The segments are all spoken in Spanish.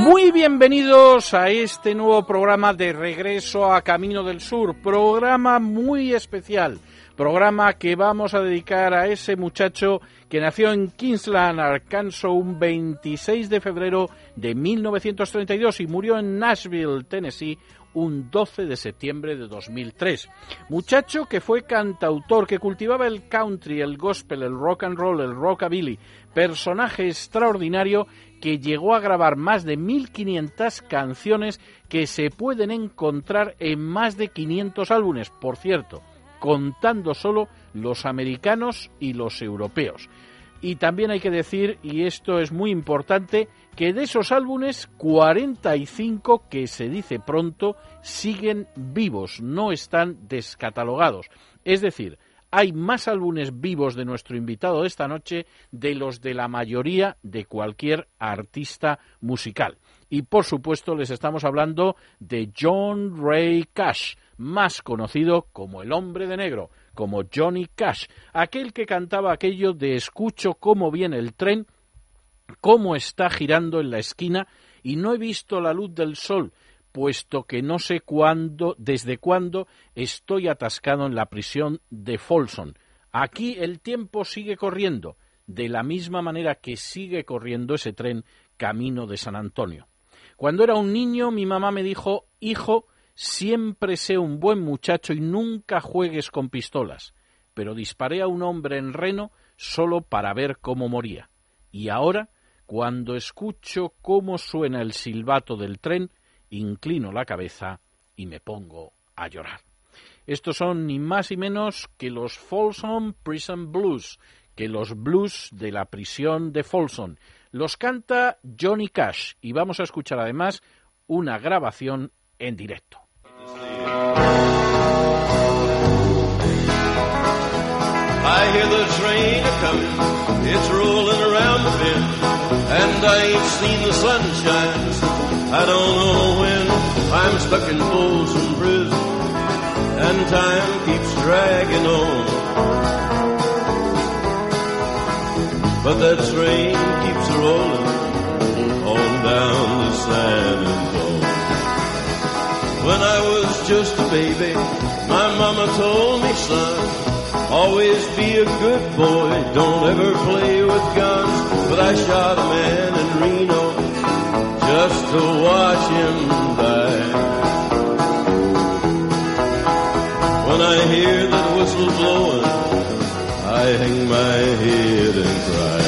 Muy bienvenidos a este nuevo programa de Regreso a Camino del Sur, programa muy especial, programa que vamos a dedicar a ese muchacho que nació en Kingsland, Arkansas, un 26 de febrero de 1932 y murió en Nashville, Tennessee, un 12 de septiembre de 2003. Muchacho que fue cantautor, que cultivaba el country, el gospel, el rock and roll, el rockabilly, personaje extraordinario que llegó a grabar más de 1.500 canciones que se pueden encontrar en más de 500 álbumes, por cierto, contando solo los americanos y los europeos. Y también hay que decir, y esto es muy importante, que de esos álbumes, 45 que se dice pronto siguen vivos, no están descatalogados. Es decir, hay más álbumes vivos de nuestro invitado de esta noche de los de la mayoría de cualquier artista musical. Y por supuesto les estamos hablando de John Ray Cash, más conocido como el hombre de negro, como Johnny Cash, aquel que cantaba aquello de escucho cómo viene el tren, cómo está girando en la esquina y no he visto la luz del sol puesto que no sé cuándo, desde cuándo estoy atascado en la prisión de Folsom. Aquí el tiempo sigue corriendo, de la misma manera que sigue corriendo ese tren camino de San Antonio. Cuando era un niño, mi mamá me dijo, hijo, siempre sé un buen muchacho y nunca juegues con pistolas. Pero disparé a un hombre en Reno solo para ver cómo moría. Y ahora, cuando escucho cómo suena el silbato del tren, inclino la cabeza y me pongo a llorar. Estos son ni más ni menos que los Folsom Prison Blues, que los blues de la prisión de Folsom. Los canta Johnny Cash y vamos a escuchar además una grabación en directo. And I the sunshine. I don't know when I'm stuck in Folsom Prison, and time keeps dragging on. But that train keeps rolling on down to San Antonio. When I was just a baby, my mama told me, son, Always be a good boy, don't ever play with guns. But I shot a man in Reno just to watch him die. When I hear that whistle blowing, I hang my head and cry.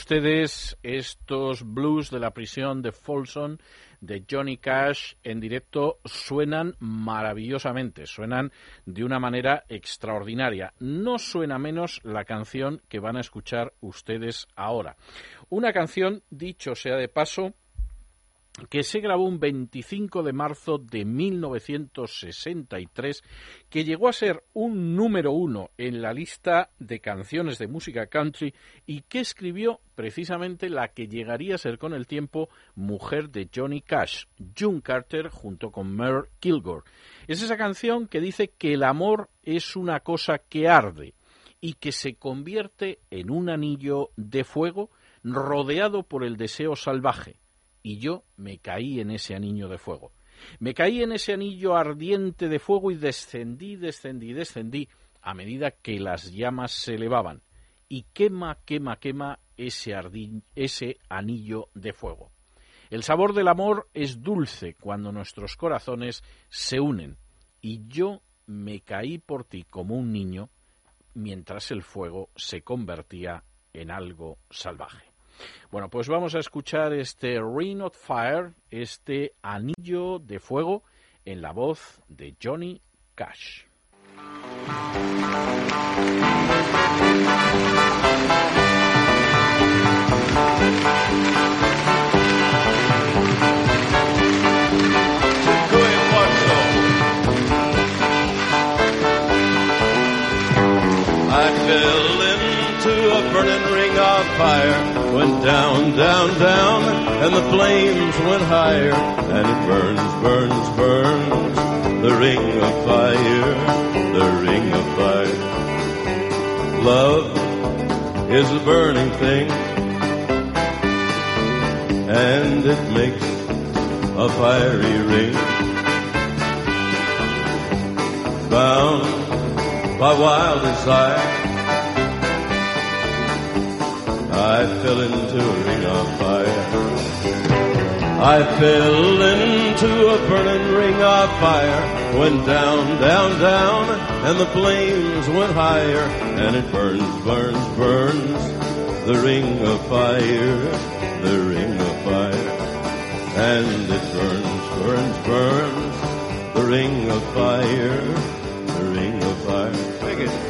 Ustedes, estos blues de la prisión de Folsom de Johnny Cash en directo suenan maravillosamente, suenan de una manera extraordinaria. No suena menos la canción que van a escuchar ustedes ahora. Una canción, dicho sea de paso, que se grabó un 25 de marzo de 1963, que llegó a ser un número uno en la lista de canciones de música country y que escribió precisamente la que llegaría a ser con el tiempo mujer de Johnny Cash, June Carter, junto con Merle Kilgore. Es esa canción que dice que el amor es una cosa que arde y que se convierte en un anillo de fuego rodeado por el deseo salvaje y yo me caí en ese anillo de fuego. Me caí en ese anillo ardiente de fuego y descendí, descendí, descendí a medida que las llamas se elevaban y quema, quema, quema ese, ese anillo de fuego. El sabor del amor es dulce cuando nuestros corazones se unen y yo me caí por ti como un niño mientras el fuego se convertía en algo salvaje. Bueno, pues vamos a escuchar este Ring of Fire, este anillo de fuego, en la voz de Johnny Cash. burning ring of fire went down, down, down, and the flames went higher, and it burns, burns, burns, the ring of fire, the ring of fire. Love is a burning thing, and it makes a fiery ring. Bound by wild desire, I fell into a ring of fire. I fell into a burning ring of fire. Went down, down, down, and the flames went higher. And it burns, burns, burns. The ring of fire, the ring of fire. And it burns, burns, burns. The ring of fire, the ring of fire. Take it.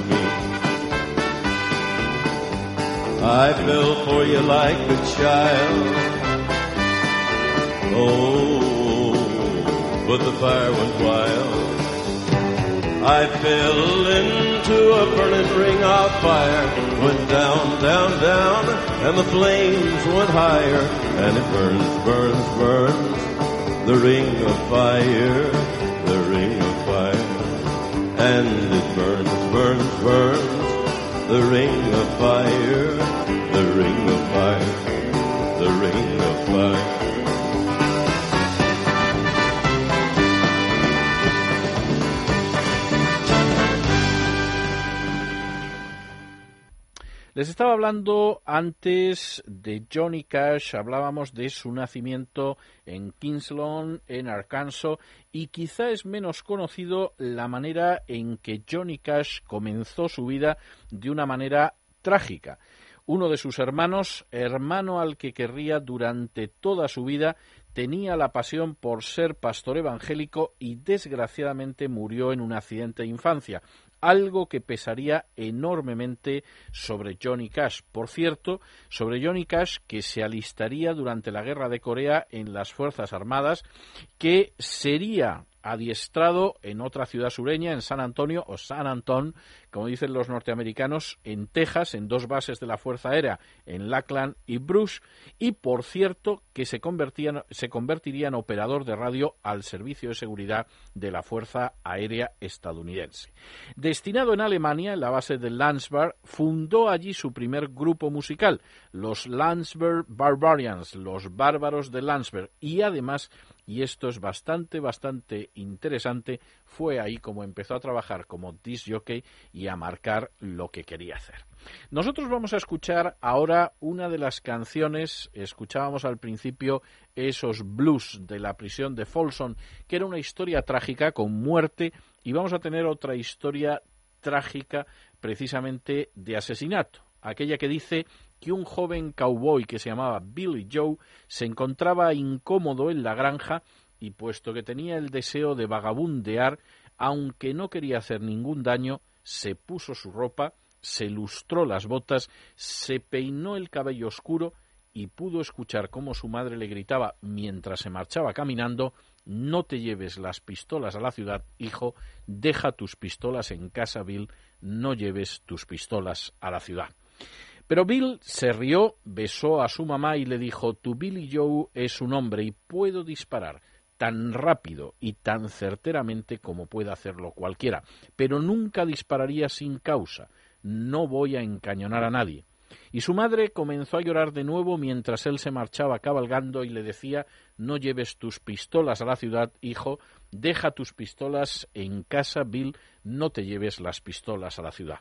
I fell for you like a child. Oh, but the fire went wild. I fell into a burning ring of fire. Went down, down, down, and the flames went higher. And it burns, burns, burns. The ring of fire, the ring of fire. And it burns, burns, burns the ring of fire, Les estaba hablando antes de Johnny Cash, hablábamos de su nacimiento en Kingslawn, en Arkansas, y quizá es menos conocido la manera en que Johnny Cash comenzó su vida de una manera trágica. Uno de sus hermanos, hermano al que querría durante toda su vida, tenía la pasión por ser pastor evangélico y desgraciadamente murió en un accidente de infancia algo que pesaría enormemente sobre Johnny Cash. Por cierto, sobre Johnny Cash que se alistaría durante la guerra de Corea en las Fuerzas Armadas, que sería adiestrado en otra ciudad sureña, en San Antonio o San Antón, como dicen los norteamericanos, en Texas, en dos bases de la Fuerza Aérea, en Lackland y Bruce, y por cierto que se, se convertiría en operador de radio al servicio de seguridad de la Fuerza Aérea estadounidense. Destinado en Alemania, en la base de Landsberg, fundó allí su primer grupo musical, los Landsberg Barbarians, los bárbaros de Landsberg, y además y esto es bastante, bastante interesante, fue ahí como empezó a trabajar como disc jockey y a marcar lo que quería hacer. Nosotros vamos a escuchar ahora una de las canciones, escuchábamos al principio esos blues de la prisión de Folsom, que era una historia trágica con muerte, y vamos a tener otra historia trágica precisamente de asesinato, aquella que dice que un joven cowboy que se llamaba Billy Joe se encontraba incómodo en la granja y puesto que tenía el deseo de vagabundear, aunque no quería hacer ningún daño, se puso su ropa, se lustró las botas, se peinó el cabello oscuro y pudo escuchar cómo su madre le gritaba mientras se marchaba caminando No te lleves las pistolas a la ciudad, hijo, deja tus pistolas en casa, Bill, no lleves tus pistolas a la ciudad. Pero Bill se rió, besó a su mamá y le dijo Tu Billy Joe es un hombre y puedo disparar tan rápido y tan certeramente como pueda hacerlo cualquiera, pero nunca dispararía sin causa. No voy a encañonar a nadie. Y su madre comenzó a llorar de nuevo mientras él se marchaba cabalgando y le decía No lleves tus pistolas a la ciudad, hijo, deja tus pistolas en casa, Bill, no te lleves las pistolas a la ciudad.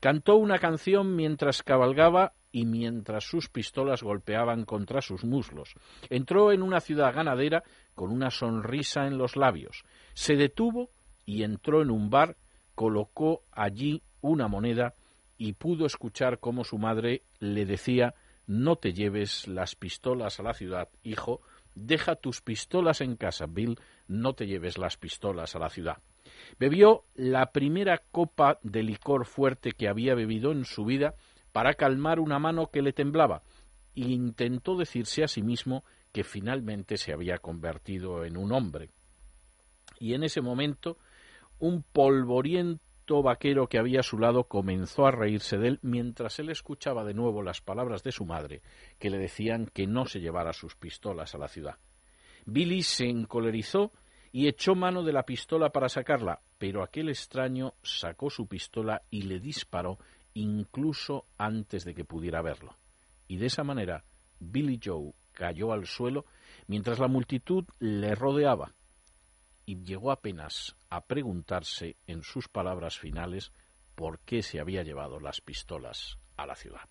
Cantó una canción mientras cabalgaba y mientras sus pistolas golpeaban contra sus muslos. Entró en una ciudad ganadera con una sonrisa en los labios. Se detuvo y entró en un bar, colocó allí una moneda y pudo escuchar cómo su madre le decía No te lleves las pistolas a la ciudad, hijo, deja tus pistolas en casa, Bill, no te lleves las pistolas a la ciudad. Bebió la primera copa de licor fuerte que había bebido en su vida para calmar una mano que le temblaba e intentó decirse a sí mismo que finalmente se había convertido en un hombre. Y en ese momento un polvoriento vaquero que había a su lado comenzó a reírse de él mientras él escuchaba de nuevo las palabras de su madre que le decían que no se llevara sus pistolas a la ciudad. Billy se encolerizó y echó mano de la pistola para sacarla, pero aquel extraño sacó su pistola y le disparó incluso antes de que pudiera verlo. Y de esa manera Billy Joe cayó al suelo mientras la multitud le rodeaba y llegó apenas a preguntarse en sus palabras finales por qué se había llevado las pistolas a la ciudad.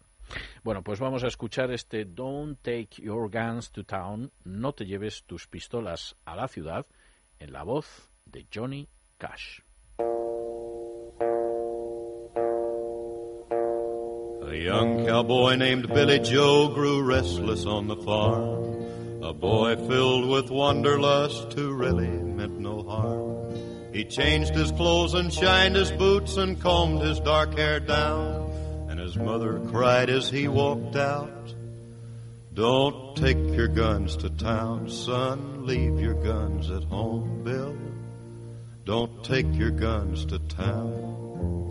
Bueno, pues vamos a escuchar este Don't Take Your Guns to Town, no te lleves tus pistolas a la ciudad, en la voz de Johnny Cash. A young cowboy named Billy Joe grew restless on the farm. A boy filled with wanderlust who really meant no harm. He changed his clothes and shined his boots and combed his dark hair down. And his mother cried as he walked out. Don't take your guns to town, son. Leave your guns at home, Bill. Don't take your guns to town.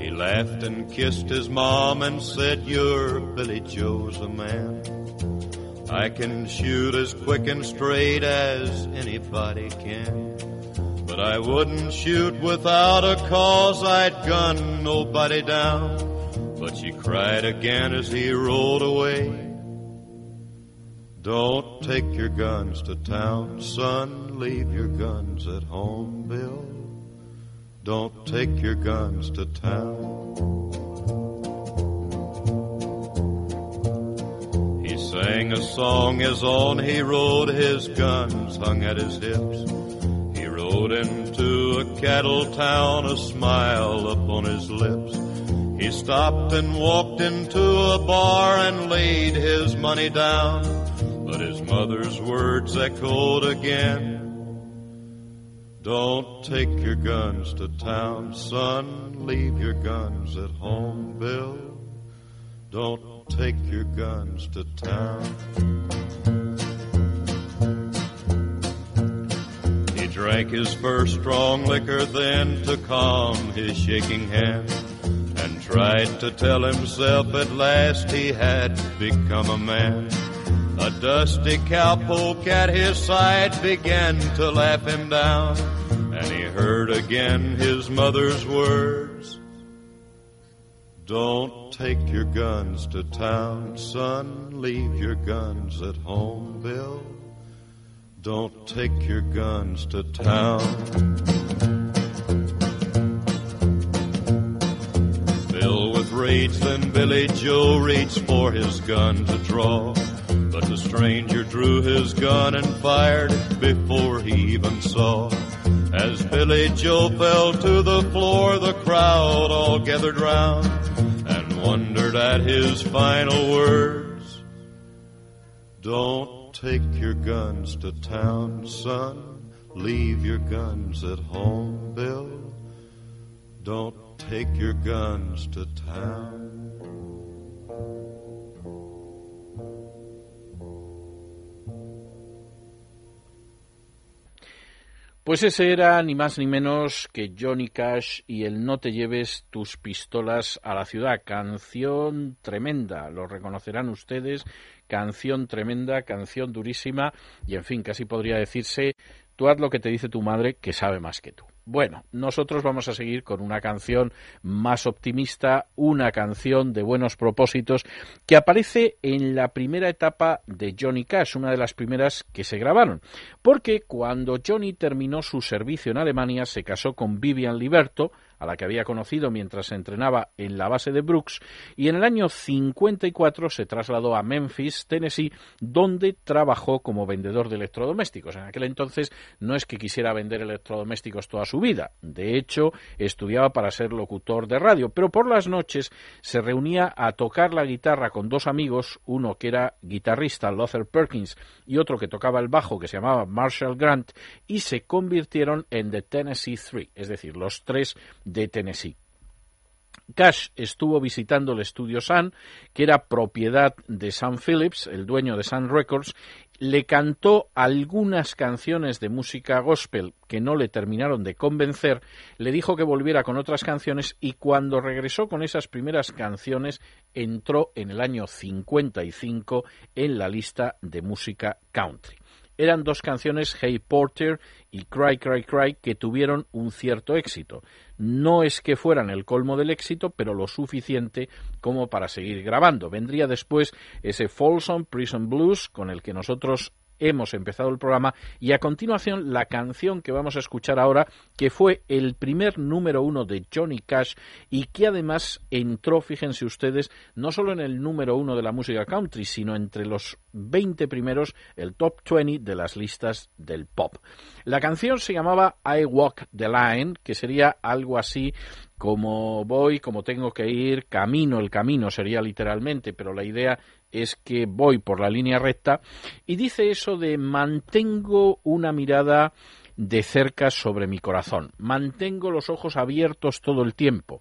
He laughed and kissed his mom and said, You're Billy Joe's a man. I can shoot as quick and straight as anybody can. But I wouldn't shoot without a cause, I'd gun nobody down. But she cried again as he rolled away. Don't take your guns to town, son. Leave your guns at home, Bill. Don't take your guns to town. He sang a song as on he rode, his guns hung at his hips. He rode into a cattle town, a smile upon his lips. He stopped and walked into a bar and laid his money down. But his mother's words echoed again. Don't take your guns to town, son. Leave your guns at home, Bill. Don't take your guns to town. He drank his first strong liquor then to calm his shaking hand and tried to tell himself at last he had become a man. A dusty cowpoke at his side began to laugh him down, and he heard again his mother's words. Don't take your guns to town, son. Leave your guns at home, Bill. Don't take your guns to town. Then Billy Joe reached for his gun to draw. But the stranger drew his gun and fired before he even saw. As Billy Joe fell to the floor, the crowd all gathered round and wondered at his final words. Don't take your guns to town, son. Leave your guns at home, Bill. Don't take your guns to town. Pues ese era ni más ni menos que Johnny Cash y el No te lleves tus pistolas a la ciudad. Canción tremenda, lo reconocerán ustedes. Canción tremenda, canción durísima y en fin, casi podría decirse, tú haz lo que te dice tu madre que sabe más que tú. Bueno, nosotros vamos a seguir con una canción más optimista, una canción de buenos propósitos que aparece en la primera etapa de Johnny Cash, una de las primeras que se grabaron, porque cuando Johnny terminó su servicio en Alemania se casó con Vivian Liberto, a la que había conocido mientras se entrenaba en la base de Brooks, y en el año 54 se trasladó a Memphis, Tennessee, donde trabajó como vendedor de electrodomésticos. En aquel entonces no es que quisiera vender electrodomésticos toda su vida, de hecho estudiaba para ser locutor de radio, pero por las noches se reunía a tocar la guitarra con dos amigos, uno que era guitarrista, Luther Perkins, y otro que tocaba el bajo, que se llamaba Marshall Grant, y se convirtieron en The Tennessee Three, es decir, los tres de Tennessee. Cash estuvo visitando el estudio Sun, que era propiedad de Sam Phillips, el dueño de Sun Records, le cantó algunas canciones de música gospel que no le terminaron de convencer, le dijo que volviera con otras canciones y cuando regresó con esas primeras canciones entró en el año 55 en la lista de música country eran dos canciones, Hey Porter y Cry Cry Cry, que tuvieron un cierto éxito. No es que fueran el colmo del éxito, pero lo suficiente como para seguir grabando. Vendría después ese Folsom Prison Blues, con el que nosotros hemos empezado el programa y a continuación la canción que vamos a escuchar ahora, que fue el primer número uno de Johnny Cash y que además entró, fíjense ustedes, no solo en el número uno de la música country, sino entre los 20 primeros, el top 20 de las listas del pop. La canción se llamaba I Walk the Line, que sería algo así como voy, como tengo que ir, camino, el camino sería literalmente, pero la idea es que voy por la línea recta y dice eso de mantengo una mirada de cerca sobre mi corazón, mantengo los ojos abiertos todo el tiempo,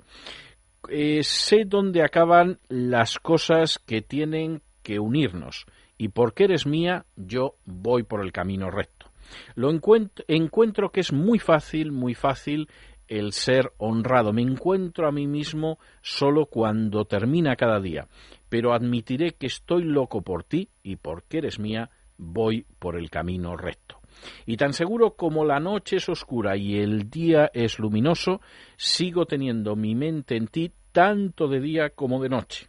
eh, sé dónde acaban las cosas que tienen que unirnos y porque eres mía yo voy por el camino recto. Lo encuentro, encuentro que es muy fácil, muy fácil el ser honrado. Me encuentro a mí mismo solo cuando termina cada día pero admitiré que estoy loco por ti y porque eres mía, voy por el camino recto. Y tan seguro como la noche es oscura y el día es luminoso, sigo teniendo mi mente en ti tanto de día como de noche.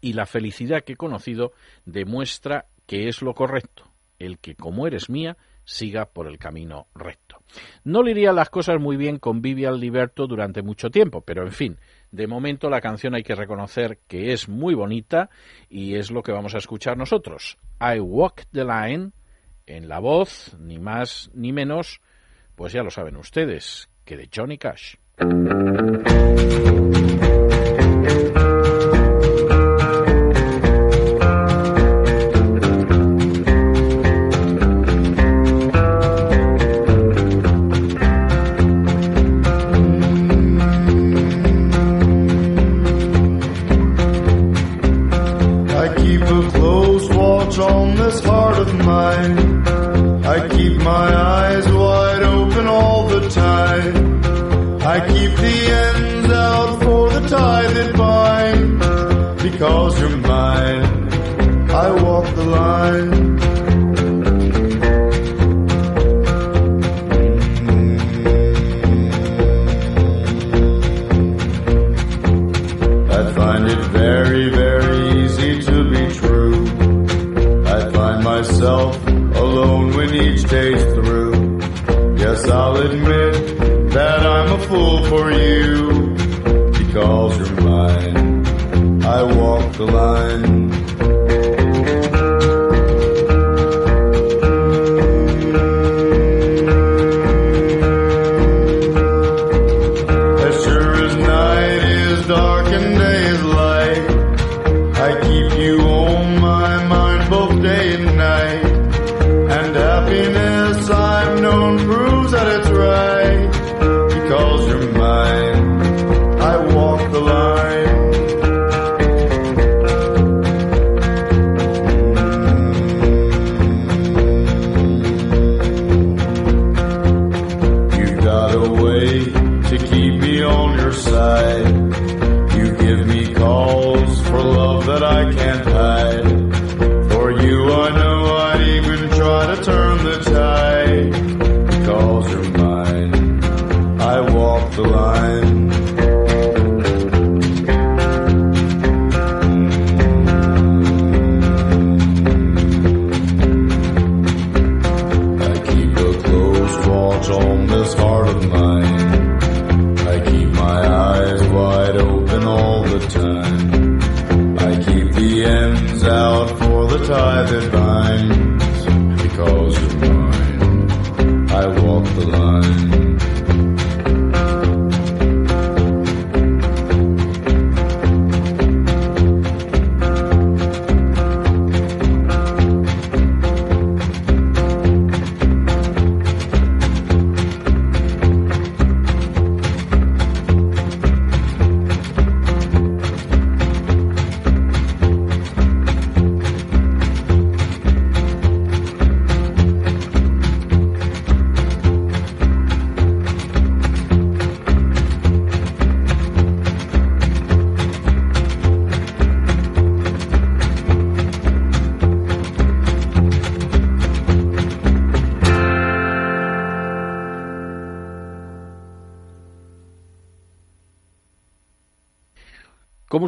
Y la felicidad que he conocido demuestra que es lo correcto, el que como eres mía, siga por el camino recto. No le irían las cosas muy bien con Vivian Liberto durante mucho tiempo, pero en fin, de momento la canción hay que reconocer que es muy bonita y es lo que vamos a escuchar nosotros. I Walk the Line, en la voz, ni más ni menos, pues ya lo saben ustedes, que de Johnny Cash.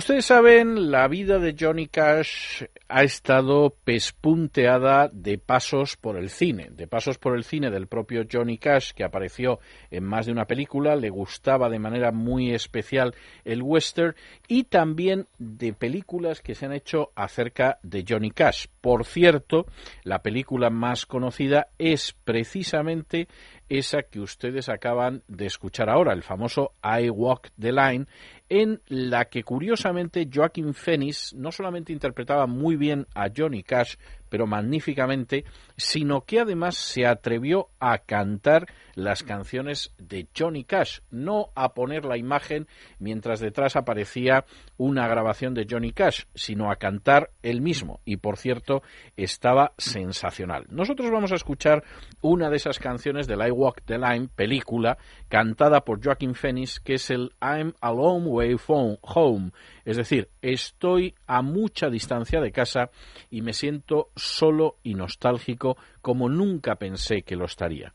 Ustedes saben, la vida de Johnny Cash ha estado pespunteada de pasos por el cine, de pasos por el cine del propio Johnny Cash, que apareció en más de una película, le gustaba de manera muy especial el western, y también de películas que se han hecho acerca de Johnny Cash. Por cierto, la película más conocida es precisamente esa que ustedes acaban de escuchar ahora, el famoso I Walk the Line, en la que curiosamente Joaquin Phoenix no solamente interpretaba muy bien a Johnny Cash, pero magníficamente, sino que además se atrevió a cantar las canciones de Johnny Cash, no a poner la imagen mientras detrás aparecía una grabación de Johnny Cash, sino a cantar él mismo. Y por cierto, estaba sensacional. Nosotros vamos a escuchar una de esas canciones del I Walk the Line, película, cantada por Joaquin Phoenix, que es el I'm a Long Way from Home. Es decir, estoy a mucha distancia de casa y me siento solo y nostálgico como nunca pensé que lo estaría.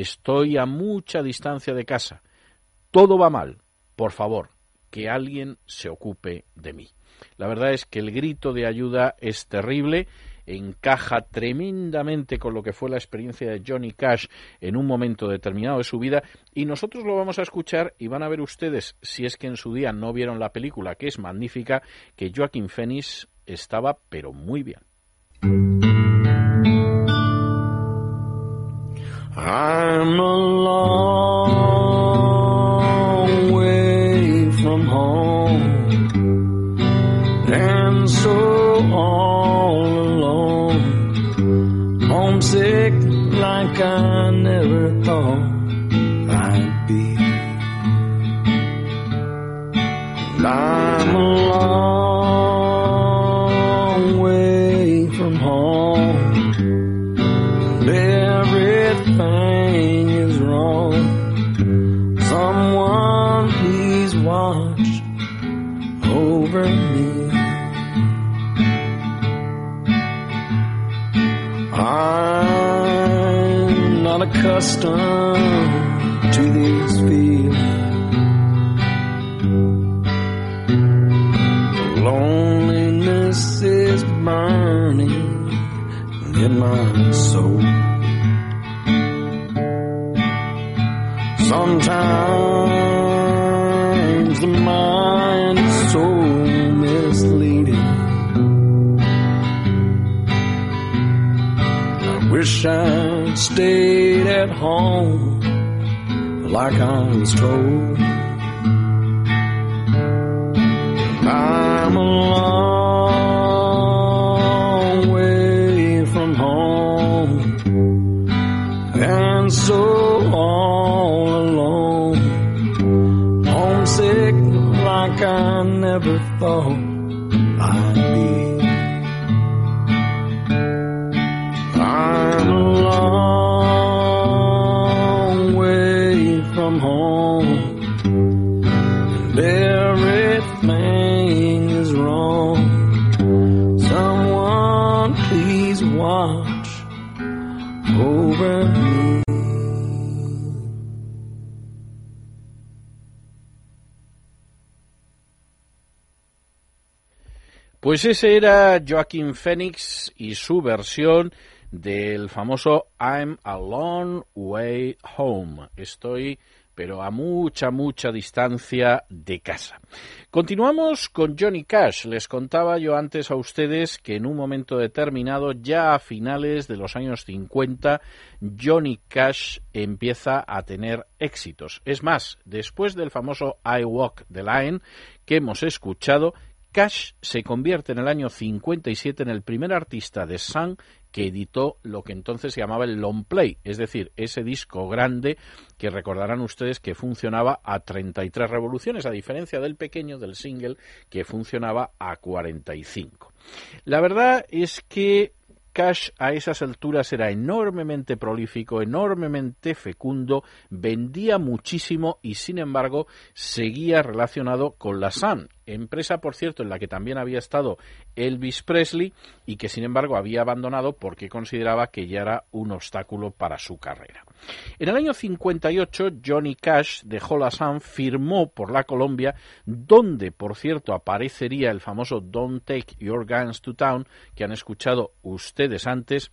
Estoy a mucha distancia de casa. Todo va mal. Por favor, que alguien se ocupe de mí. La verdad es que el grito de ayuda es terrible, encaja tremendamente con lo que fue la experiencia de Johnny Cash en un momento determinado de su vida y nosotros lo vamos a escuchar y van a ver ustedes, si es que en su día no vieron la película, que es magnífica, que Joaquin Phoenix estaba pero muy bien. I'm a long way from home and so all alone, homesick like I never thought I'd be. And accustomed to these feelings. Loneliness is burning in my soul. Sometimes the mind is so misleading. I wish I'd stayed at home like I was told. I'm a long way from home and so all alone, homesick like I never thought I'd be. Pues ese era Joaquín Phoenix y su versión del famoso I'm a long way home. Estoy, pero a mucha, mucha distancia de casa. Continuamos con Johnny Cash. Les contaba yo antes a ustedes que en un momento determinado, ya a finales de los años 50, Johnny Cash empieza a tener éxitos. Es más, después del famoso I Walk the Line que hemos escuchado, Cash se convierte en el año 57 en el primer artista de Sun que editó lo que entonces se llamaba el long play, es decir, ese disco grande que recordarán ustedes que funcionaba a 33 revoluciones, a diferencia del pequeño, del single, que funcionaba a 45. La verdad es que Cash a esas alturas era enormemente prolífico, enormemente fecundo, vendía muchísimo y sin embargo seguía relacionado con la Sun, empresa por cierto en la que también había estado Elvis Presley y que sin embargo había abandonado porque consideraba que ya era un obstáculo para su carrera. En el año 58 Johnny Cash dejó la Sun, firmó por la Colombia, donde por cierto aparecería el famoso Don't Take Your Guns to Town que han escuchado ustedes antes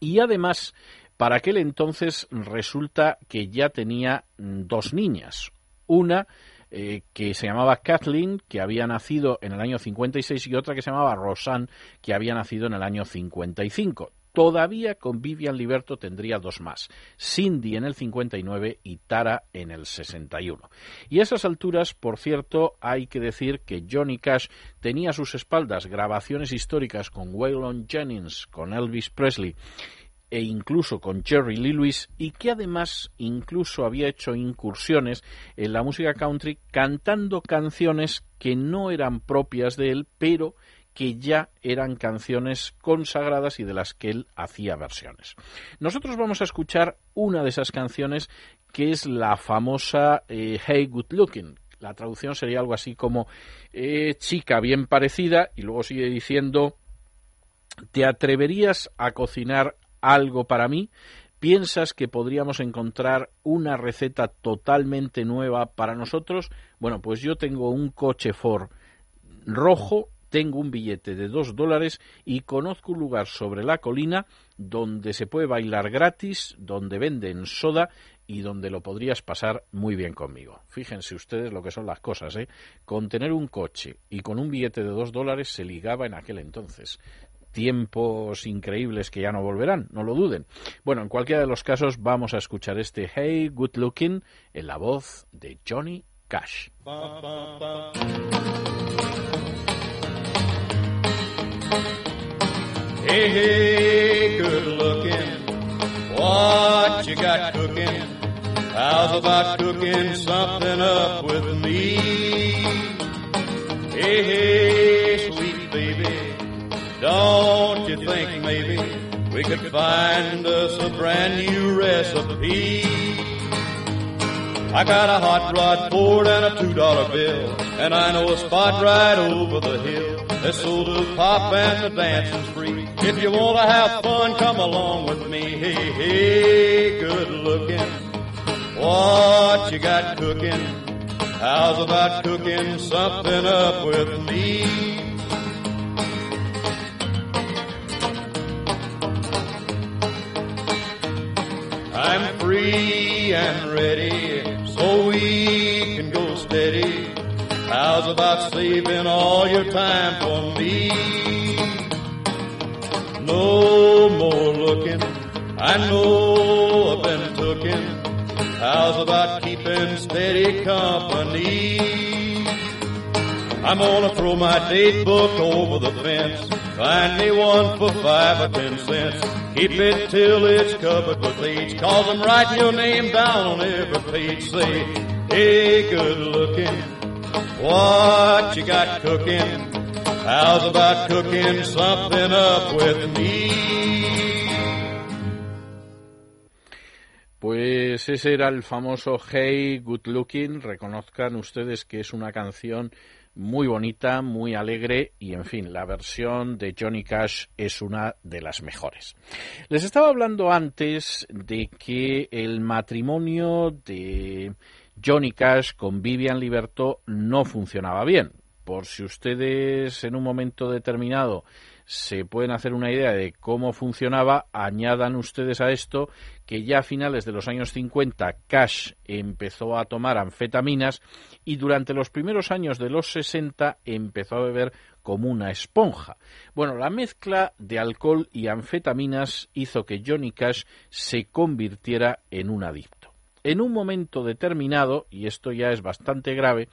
y además para aquel entonces resulta que ya tenía dos niñas, una eh, que se llamaba Kathleen, que había nacido en el año 56, y otra que se llamaba Rosanne, que había nacido en el año 55. Todavía con Vivian Liberto tendría dos más, Cindy en el 59 y Tara en el 61. Y a esas alturas, por cierto, hay que decir que Johnny Cash tenía a sus espaldas grabaciones históricas con Waylon Jennings, con Elvis Presley, e incluso con Jerry Lee Lewis y que además incluso había hecho incursiones en la música country cantando canciones que no eran propias de él, pero que ya eran canciones consagradas y de las que él hacía versiones. Nosotros vamos a escuchar una de esas canciones que es la famosa eh, Hey Good Looking. La traducción sería algo así como eh, chica bien parecida y luego sigue diciendo ¿Te atreverías a cocinar algo para mí? ¿Piensas que podríamos encontrar una receta totalmente nueva para nosotros? Bueno, pues yo tengo un coche Ford rojo, tengo un billete de dos dólares y conozco un lugar sobre la colina donde se puede bailar gratis, donde venden soda y donde lo podrías pasar muy bien conmigo. Fíjense ustedes lo que son las cosas, ¿eh? Con tener un coche y con un billete de dos dólares se ligaba en aquel entonces tiempos increíbles que ya no volverán, no lo duden. Bueno, en cualquiera de los casos vamos a escuchar este Hey Good Looking en la voz de Johnny Cash. Hey, hey, good looking. What you got cooking? How's about cooking something up with me? Hey, hey. Don't you think maybe we could find us a brand new recipe? I got a hot rod Ford and a two dollar bill, and I know a spot right over the hill. There's sold to pop and the dancing's free. If you wanna have fun, come along with me. Hey, hey, good looking. What you got cooking? How's about cooking something up with me? Free and ready, so we can go steady. How's about saving all your time for me? No more looking, I know I've been tooken. How's about keeping steady company? I'm gonna throw my date book over the fence. Find me one for five or ten cents. Keep it till it's covered with age. Cause I'm writing your name down on every page. Say, hey, good looking. What you got cooking? How's about cooking something up with me? Pues ese era el famoso Hey Good Looking. Reconozcan ustedes que es una canción muy bonita, muy alegre y, en fin, la versión de Johnny Cash es una de las mejores. Les estaba hablando antes de que el matrimonio de Johnny Cash con Vivian Liberto no funcionaba bien. Por si ustedes en un momento determinado se pueden hacer una idea de cómo funcionaba, añadan ustedes a esto que ya a finales de los años 50 Cash empezó a tomar anfetaminas y durante los primeros años de los 60 empezó a beber como una esponja. Bueno, la mezcla de alcohol y anfetaminas hizo que Johnny Cash se convirtiera en un adicto. En un momento determinado, y esto ya es bastante grave,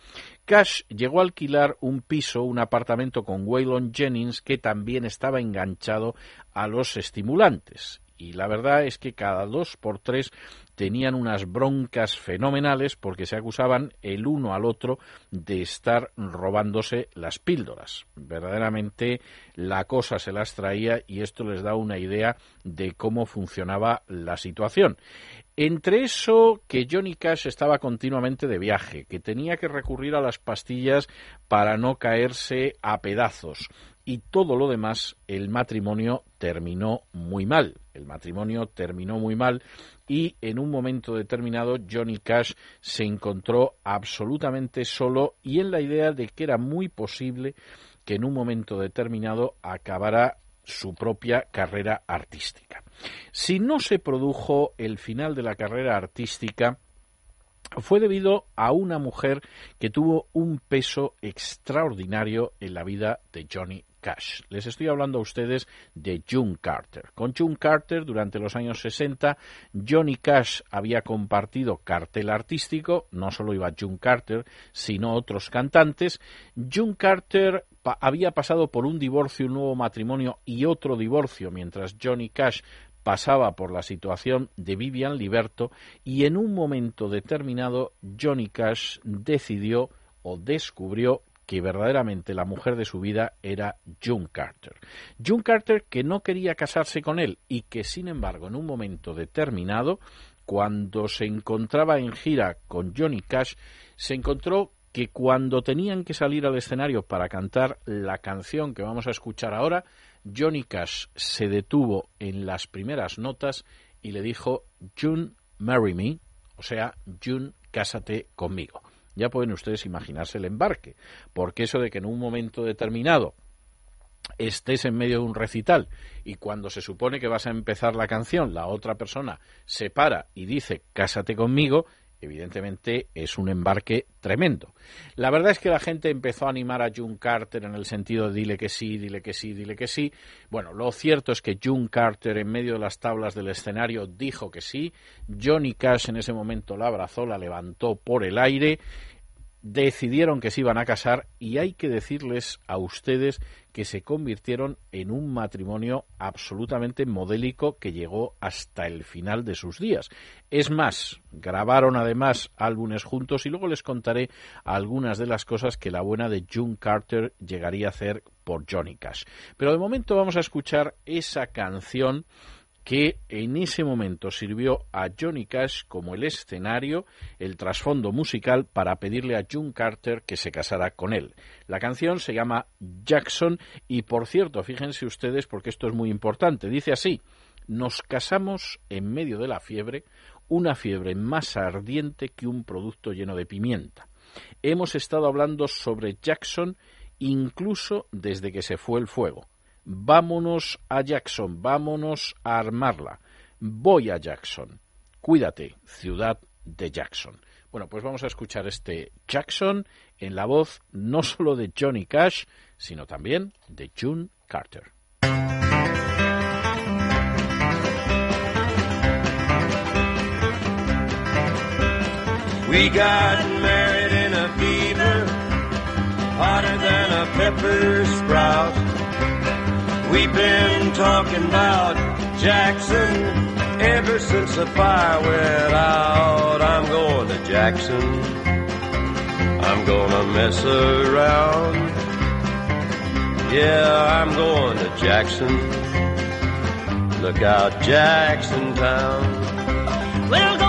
Cash llegó a alquilar un piso, un apartamento con Waylon Jennings, que también estaba enganchado a los estimulantes. Y la verdad es que cada dos por tres tenían unas broncas fenomenales porque se acusaban el uno al otro de estar robándose las píldoras. Verdaderamente la cosa se las traía y esto les da una idea de cómo funcionaba la situación. Entre eso que Johnny Cash estaba continuamente de viaje, que tenía que recurrir a las pastillas para no caerse a pedazos y todo lo demás, el matrimonio terminó muy mal. El matrimonio terminó muy mal y en un momento determinado Johnny Cash se encontró absolutamente solo y en la idea de que era muy posible que en un momento determinado acabara su propia carrera artística. Si no se produjo el final de la carrera artística, fue debido a una mujer que tuvo un peso extraordinario en la vida de Johnny Cash. Les estoy hablando a ustedes de June Carter. Con June Carter, durante los años 60, Johnny Cash había compartido cartel artístico, no solo iba June Carter, sino otros cantantes. June Carter había pasado por un divorcio, un nuevo matrimonio y otro divorcio, mientras Johnny Cash pasaba por la situación de Vivian Liberto y en un momento determinado Johnny Cash decidió o descubrió que verdaderamente la mujer de su vida era June Carter. June Carter que no quería casarse con él y que sin embargo en un momento determinado, cuando se encontraba en gira con Johnny Cash, se encontró que cuando tenían que salir al escenario para cantar la canción que vamos a escuchar ahora, Johnny Cash se detuvo en las primeras notas y le dijo June, marry me, o sea, June, cásate conmigo. Ya pueden ustedes imaginarse el embarque, porque eso de que en un momento determinado estés en medio de un recital y cuando se supone que vas a empezar la canción, la otra persona se para y dice cásate conmigo, evidentemente es un embarque tremendo. La verdad es que la gente empezó a animar a June Carter en el sentido de dile que sí, dile que sí, dile que sí. Bueno, lo cierto es que June Carter en medio de las tablas del escenario dijo que sí. Johnny Cash en ese momento la abrazó, la levantó por el aire decidieron que se iban a casar y hay que decirles a ustedes que se convirtieron en un matrimonio absolutamente modélico que llegó hasta el final de sus días. Es más, grabaron además álbumes juntos y luego les contaré algunas de las cosas que la buena de June Carter llegaría a hacer por Johnny Cash. Pero de momento vamos a escuchar esa canción que en ese momento sirvió a Johnny Cash como el escenario, el trasfondo musical para pedirle a June Carter que se casara con él. La canción se llama Jackson y por cierto, fíjense ustedes porque esto es muy importante, dice así, nos casamos en medio de la fiebre, una fiebre más ardiente que un producto lleno de pimienta. Hemos estado hablando sobre Jackson incluso desde que se fue el fuego. Vámonos a Jackson, vámonos a armarla. Voy a Jackson. Cuídate, ciudad de Jackson. Bueno, pues vamos a escuchar este Jackson en la voz no solo de Johnny Cash, sino también de June Carter. We got married in a fever, hotter than a pepper sprout. We've been talking about Jackson ever since the fire went out. I'm going to Jackson. I'm gonna mess around. Yeah, I'm going to Jackson. Look out, Jackson Town. Well, go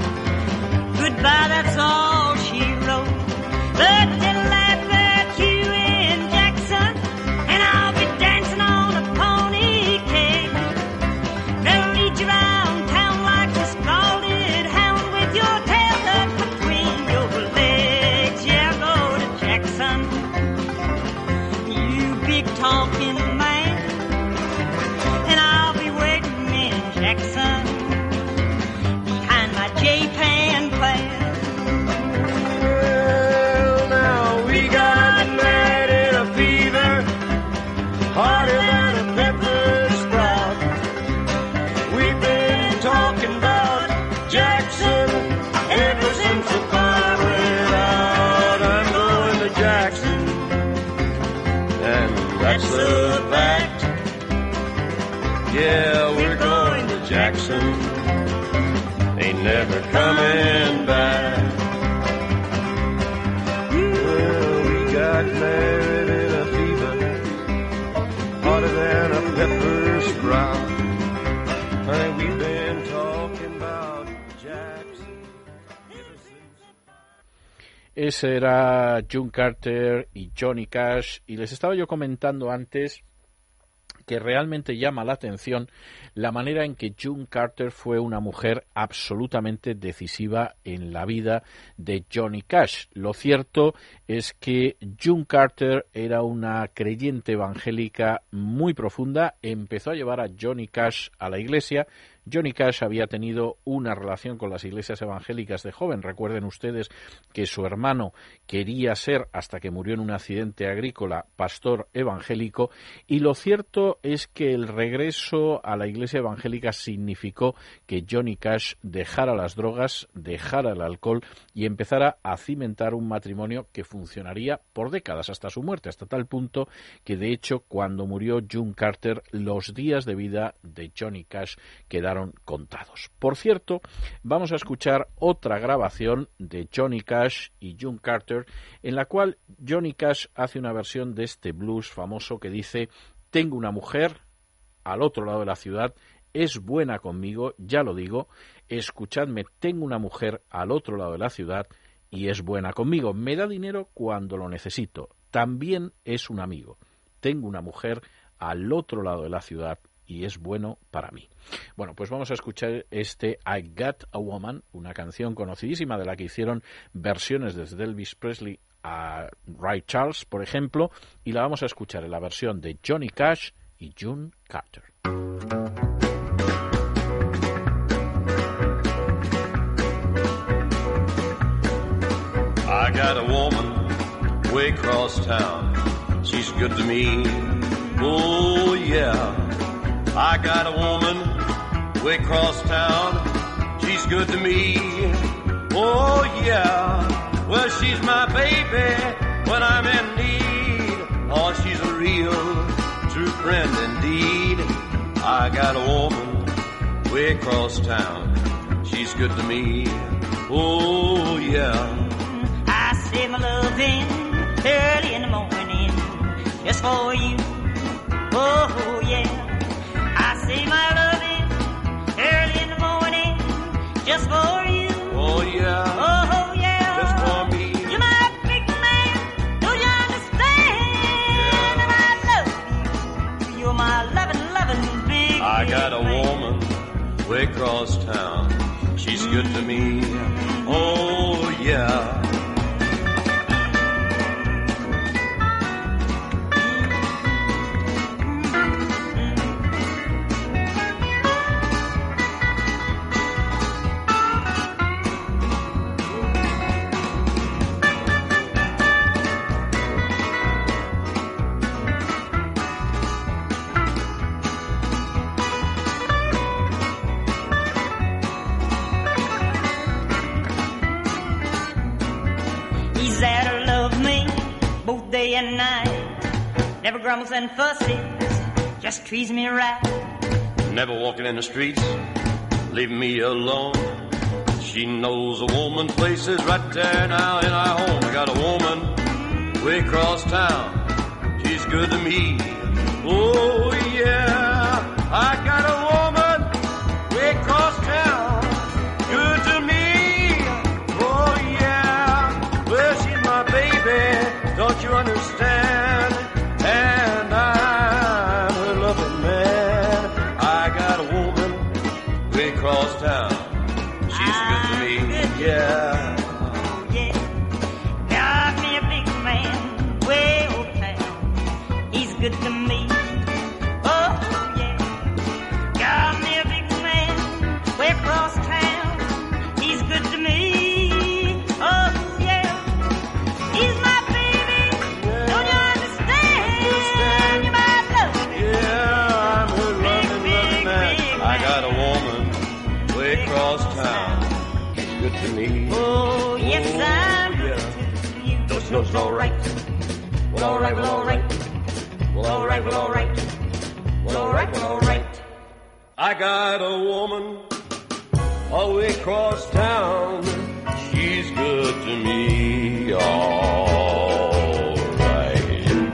Goodbye, that's all she wrote. But they'll we've been talking about Jackson. Ese era June Carter y Johnny Cash. Y les estaba yo comentando antes que realmente llama la atención la manera en que June Carter fue una mujer absolutamente decisiva en la vida de Johnny Cash. Lo cierto es que June Carter era una creyente evangélica muy profunda, empezó a llevar a Johnny Cash a la iglesia, Johnny Cash había tenido una relación con las iglesias evangélicas de joven. Recuerden ustedes que su hermano quería ser, hasta que murió en un accidente agrícola, pastor evangélico. Y lo cierto es que el regreso a la iglesia evangélica significó que Johnny Cash dejara las drogas, dejara el alcohol y empezara a cimentar un matrimonio que funcionaría por décadas hasta su muerte, hasta tal punto que de hecho cuando murió June Carter los días de vida de Johnny Cash quedaron contados. Por cierto, vamos a escuchar otra grabación de Johnny Cash y June Carter en la cual Johnny Cash hace una versión de este blues famoso que dice tengo una mujer al otro lado de la ciudad es buena conmigo, ya lo digo, escuchadme, tengo una mujer al otro lado de la ciudad y es buena conmigo, me da dinero cuando lo necesito, también es un amigo. Tengo una mujer al otro lado de la ciudad y es bueno para mí. Bueno, pues vamos a escuchar este I Got a Woman, una canción conocidísima de la que hicieron versiones desde Elvis Presley a Ray Charles, por ejemplo, y la vamos a escuchar en la versión de Johnny Cash y June Carter. I got a woman way across town. She's good to me. Oh, yeah. I got a woman way across town. She's good to me. Oh, yeah. Well, she's my baby when I'm in need. Oh, she's a real true friend indeed. I got a woman way across town. She's good to me. Oh, yeah. I say my loving early in the morning just for you. Oh yeah. I say my loving early in the morning just for you. Oh, yeah. Oh, oh yeah. Just for me. You're my big man, don't you understand? And I love you. You're my loving, loving big. I got a man. woman way across town. She's good to me. Mm-hmm. Oh, yeah. Grumbles and fusses, just treats me right. Never walking in the streets, leaving me alone. She knows a woman's place is right there now in our home. I got a woman way across town. She's good to me. Oh yeah, I got a woman Well, all right, well, all right. Well, all right, well, all right. I got a woman all the way across town. She's good to me. All right.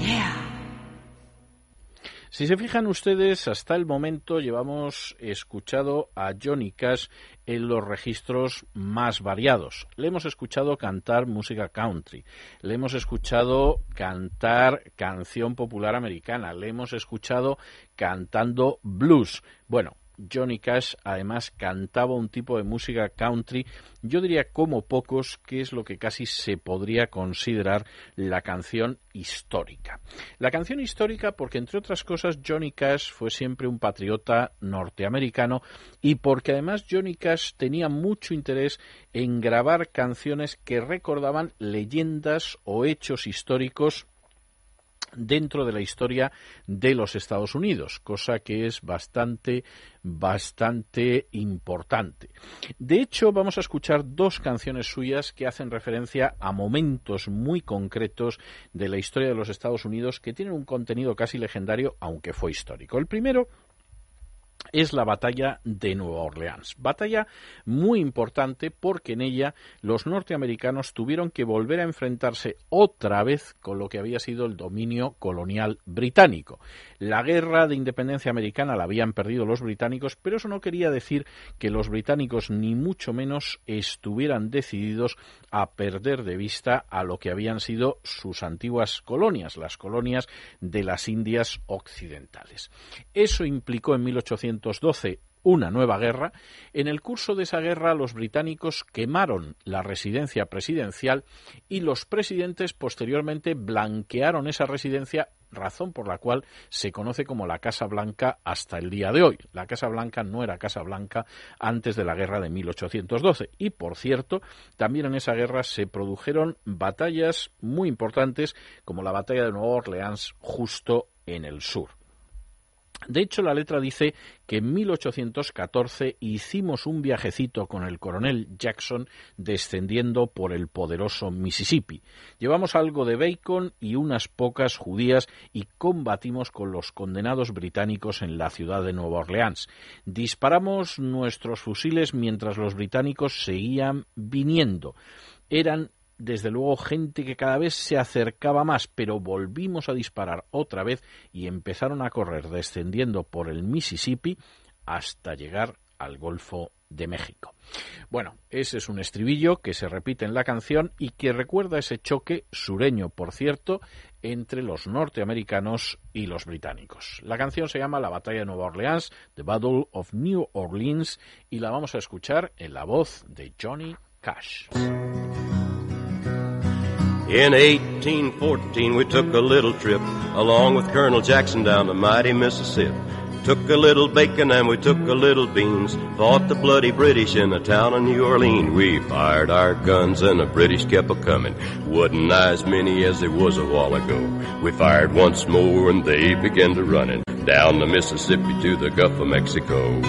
Yeah. Si se fijan ustedes, hasta el momento llevamos escuchado a Johnny Cash en los registros más variados. Le hemos escuchado cantar música country, le hemos escuchado cantar canción popular americana, le hemos escuchado cantando blues. Bueno, Johnny Cash además cantaba un tipo de música country, yo diría como pocos, que es lo que casi se podría considerar la canción histórica. La canción histórica porque, entre otras cosas, Johnny Cash fue siempre un patriota norteamericano y porque además Johnny Cash tenía mucho interés en grabar canciones que recordaban leyendas o hechos históricos dentro de la historia de los Estados Unidos, cosa que es bastante, bastante importante. De hecho, vamos a escuchar dos canciones suyas que hacen referencia a momentos muy concretos de la historia de los Estados Unidos que tienen un contenido casi legendario, aunque fue histórico. El primero es la batalla de Nueva Orleans. Batalla muy importante porque en ella los norteamericanos tuvieron que volver a enfrentarse otra vez con lo que había sido el dominio colonial británico. La guerra de independencia americana la habían perdido los británicos, pero eso no quería decir que los británicos ni mucho menos estuvieran decididos a perder de vista a lo que habían sido sus antiguas colonias, las colonias de las Indias occidentales. Eso implicó en 1812 una nueva guerra. En el curso de esa guerra los británicos quemaron la residencia presidencial y los presidentes posteriormente blanquearon esa residencia razón por la cual se conoce como la Casa Blanca hasta el día de hoy. La Casa Blanca no era Casa Blanca antes de la guerra de 1812 y, por cierto, también en esa guerra se produjeron batallas muy importantes como la batalla de Nueva Orleans justo en el sur. De hecho, la letra dice que en 1814 hicimos un viajecito con el coronel Jackson descendiendo por el poderoso Mississippi. Llevamos algo de bacon y unas pocas judías y combatimos con los condenados británicos en la ciudad de Nueva Orleans. Disparamos nuestros fusiles mientras los británicos seguían viniendo. Eran desde luego gente que cada vez se acercaba más, pero volvimos a disparar otra vez y empezaron a correr descendiendo por el Mississippi hasta llegar al Golfo de México. Bueno, ese es un estribillo que se repite en la canción y que recuerda ese choque sureño, por cierto, entre los norteamericanos y los británicos. La canción se llama La Batalla de Nueva Orleans, The Battle of New Orleans, y la vamos a escuchar en la voz de Johnny Cash. In 1814, we took a little trip along with Colonel Jackson down the mighty Mississippi. Took a little bacon and we took a little beans. Fought the bloody British in the town of New Orleans. We fired our guns and the British kept a coming. Wasn't as many as there was a while ago. We fired once more and they began to running down the Mississippi to the Gulf of Mexico.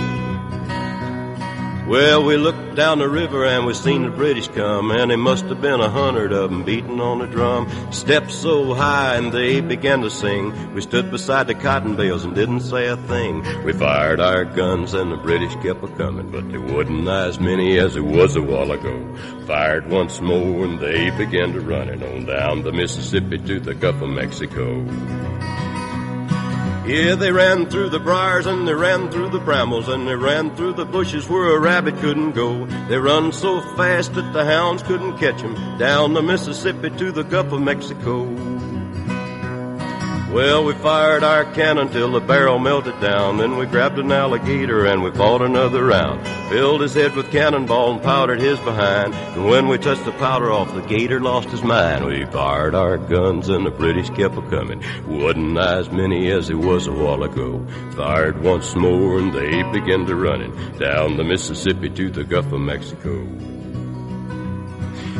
Well, we looked down the river and we seen the British come, and there must have been a hundred of 'em beating on the drum. Stepped so high and they began to sing. We stood beside the cotton bales and didn't say a thing. We fired our guns and the British kept a coming, but they wasn't as many as it was a while ago. Fired once more and they began to running on down the Mississippi to the Gulf of Mexico. Yeah, they ran through the briars and they ran through the brambles and they ran through the bushes where a rabbit couldn't go. They run so fast that the hounds couldn't catch 'em down the Mississippi to the Gulf of Mexico. Well, we fired our cannon till the barrel melted down. Then we grabbed an alligator and we fought another round. Filled his head with cannonball and powdered his behind. And when we touched the powder off, the gator lost his mind. We fired our guns and the British kept a coming. Wasn't as many as there was a while ago. Fired once more and they began to running down the Mississippi to the Gulf of Mexico.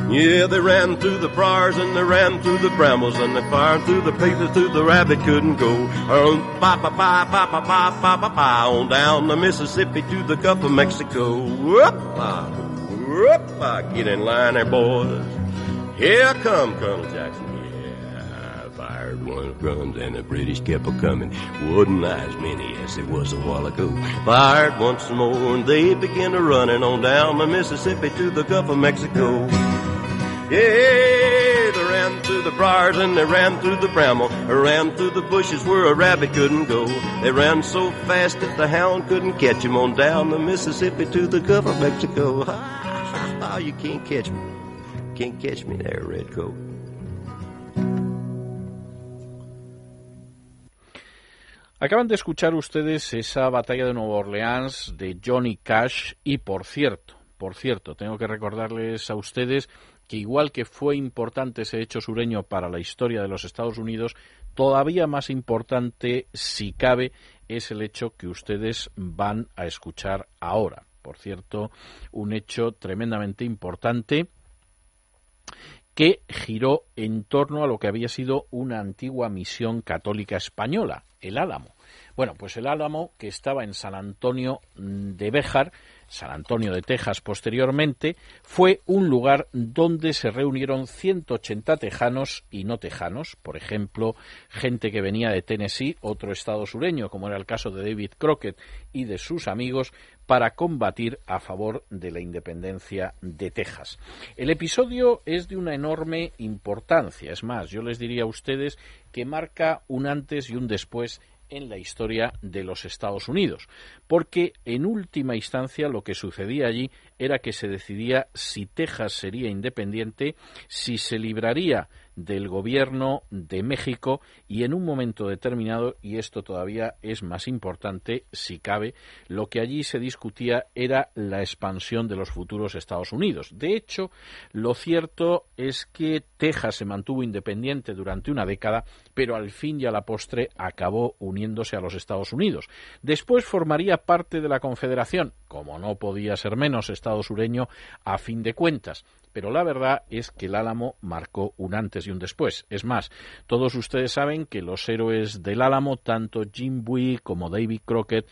Yeah, they ran through the briars and they ran through the brambles and they fired through the places through the rabbit couldn't go. Oh, on ba ba ba ba ba ba ba ba ba on down the Mississippi to the Gulf of Mexico. Whoop-a, ah, whoop-a. Ah, get in line there, boys. Here come Colonel Jackson. Fired one of the guns and the British kept a coming. Wasn't as many as there was a while ago. Fired once more and they began to running on down the Mississippi to the Gulf of Mexico. Yeah, they ran through the briars and they ran through the bramble, they ran through the bushes where a rabbit couldn't go. They ran so fast that the hound couldn't catch 'em on down the Mississippi to the Gulf of Mexico. Ah, you can't catch me. Can't catch me there, Redcoat. Acaban de escuchar ustedes esa batalla de Nueva Orleans de Johnny Cash y por cierto, por cierto, tengo que recordarles a ustedes que igual que fue importante ese hecho sureño para la historia de los Estados Unidos, todavía más importante, si cabe, es el hecho que ustedes van a escuchar ahora. Por cierto, un hecho tremendamente importante que giró en torno a lo que había sido una antigua misión católica española, el Álamo. Bueno, pues el Álamo, que estaba en San Antonio de Béjar, San Antonio de Texas posteriormente, fue un lugar donde se reunieron 180 tejanos y no tejanos, por ejemplo, gente que venía de Tennessee, otro estado sureño, como era el caso de David Crockett y de sus amigos, para combatir a favor de la independencia de Texas. El episodio es de una enorme importancia, es más, yo les diría a ustedes que marca un antes y un después en la historia de los Estados Unidos, porque en última instancia lo que sucedía allí era que se decidía si Texas sería independiente, si se libraría del gobierno de México y en un momento determinado, y esto todavía es más importante si cabe, lo que allí se discutía era la expansión de los futuros Estados Unidos. De hecho, lo cierto es que Texas se mantuvo independiente durante una década, pero al fin y a la postre acabó uniéndose a los Estados Unidos. Después formaría parte de la Confederación, como no podía ser menos Estado sureño a fin de cuentas pero la verdad es que el Álamo marcó un antes y un después. Es más, todos ustedes saben que los héroes del Álamo, tanto Jim Bowie como David Crockett,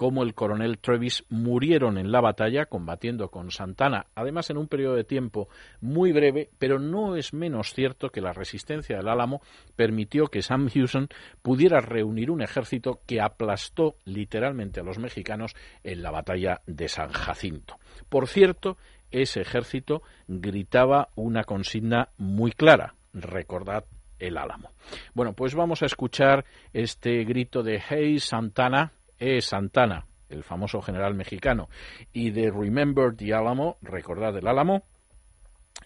como el coronel Travis murieron en la batalla combatiendo con Santana, además en un periodo de tiempo muy breve, pero no es menos cierto que la resistencia del Álamo permitió que Sam Houston pudiera reunir un ejército que aplastó literalmente a los mexicanos en la batalla de San Jacinto. Por cierto, ese ejército gritaba una consigna muy clara, recordad el álamo. Bueno, pues vamos a escuchar este grito de Hey Santana, eh Santana, el famoso general mexicano, y de Remember the Álamo, recordad el álamo,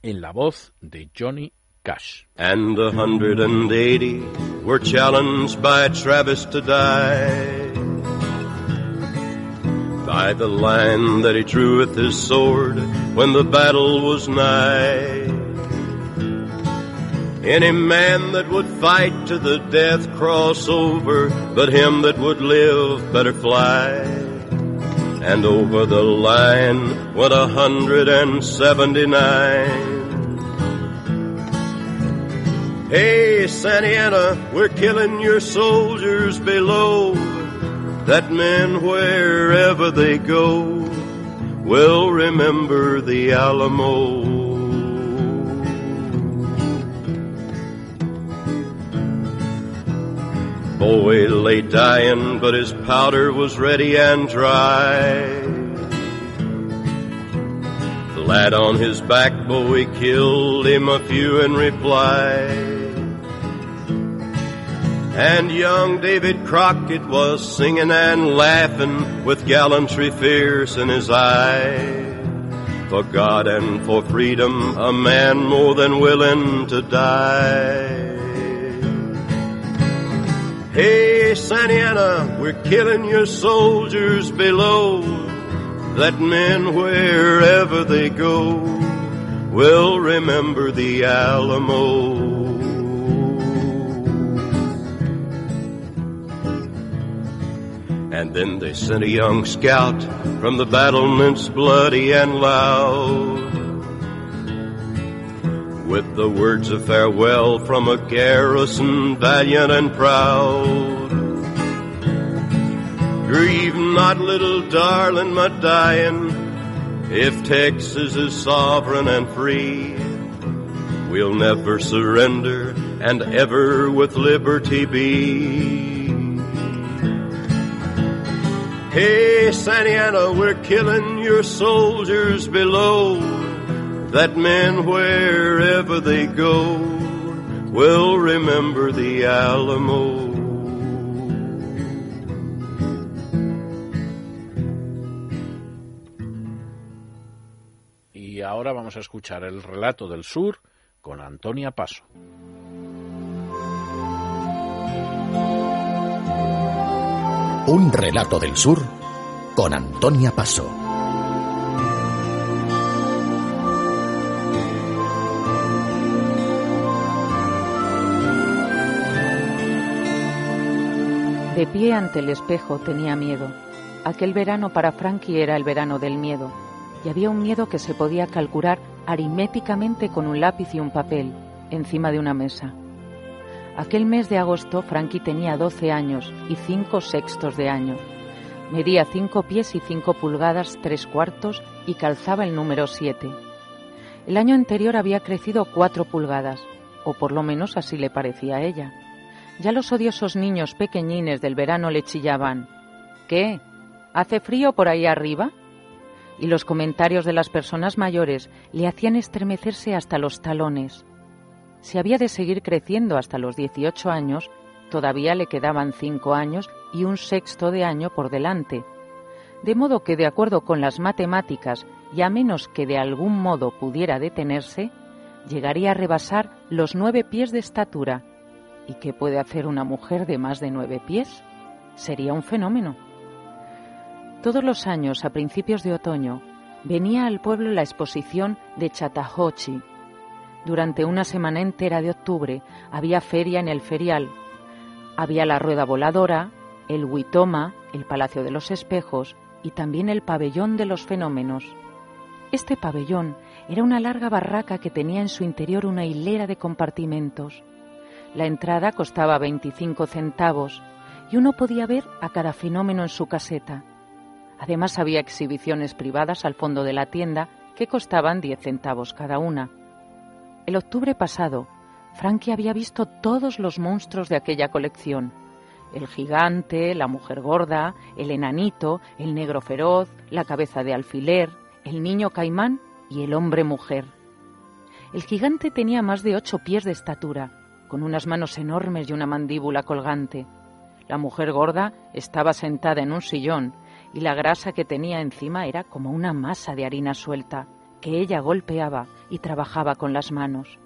en la voz de Johnny Cash. And the hundred and eighty were challenged by Travis to die. By the line that he drew with his sword when the battle was nigh. Any man that would fight to the death cross over, but him that would live better fly. And over the line went a hundred and seventy-nine. Hey, Santa Ana, we're killing your soldiers below. That men, wherever they go, will remember the Alamo. Boy lay dying, but his powder was ready and dry. The lad on his back, Bowie killed him a few in reply. And young David Crockett was singing and laughing with gallantry fierce in his eye. For God and for freedom, a man more than willing to die. Hey, Santa Ana, we're killing your soldiers below. That men, wherever they go, will remember the Alamo. And then they sent a young scout from the battlements bloody and loud. With the words of farewell from a garrison valiant and proud. Grieve not, little darling, my dying, if Texas is sovereign and free. We'll never surrender and ever with liberty be. Hey, Santa Ana, we're killing your soldiers below. That men, wherever they go, will remember the Alamo. Y ahora vamos a escuchar el relato del sur con Antonia Paso. Un relato del sur con Antonia Paso. De pie ante el espejo tenía miedo. Aquel verano para Frankie era el verano del miedo, y había un miedo que se podía calcular aritméticamente con un lápiz y un papel, encima de una mesa. Aquel mes de agosto Frankie tenía 12 años y cinco sextos de año. Medía cinco pies y cinco pulgadas tres cuartos y calzaba el número siete. El año anterior había crecido cuatro pulgadas, o por lo menos así le parecía a ella. Ya los odiosos niños pequeñines del verano le chillaban ¿Qué? ¿Hace frío por ahí arriba? Y los comentarios de las personas mayores le hacían estremecerse hasta los talones. Si había de seguir creciendo hasta los 18 años, todavía le quedaban cinco años y un sexto de año por delante. De modo que, de acuerdo con las matemáticas, y a menos que de algún modo pudiera detenerse, llegaría a rebasar los nueve pies de estatura. ¿Y qué puede hacer una mujer de más de nueve pies? Sería un fenómeno. Todos los años, a principios de otoño, venía al pueblo la exposición de Chattahoochee. Durante una semana entera de octubre había feria en el ferial. Había la rueda voladora, el Huitoma, el Palacio de los Espejos y también el pabellón de los fenómenos. Este pabellón era una larga barraca que tenía en su interior una hilera de compartimentos. La entrada costaba 25 centavos y uno podía ver a cada fenómeno en su caseta. Además había exhibiciones privadas al fondo de la tienda que costaban 10 centavos cada una. El octubre pasado, Frankie había visto todos los monstruos de aquella colección. El gigante, la mujer gorda, el enanito, el negro feroz, la cabeza de alfiler, el niño caimán y el hombre mujer. El gigante tenía más de ocho pies de estatura, con unas manos enormes y una mandíbula colgante. La mujer gorda estaba sentada en un sillón y la grasa que tenía encima era como una masa de harina suelta que ella golpeaba y trabajaba con las manos.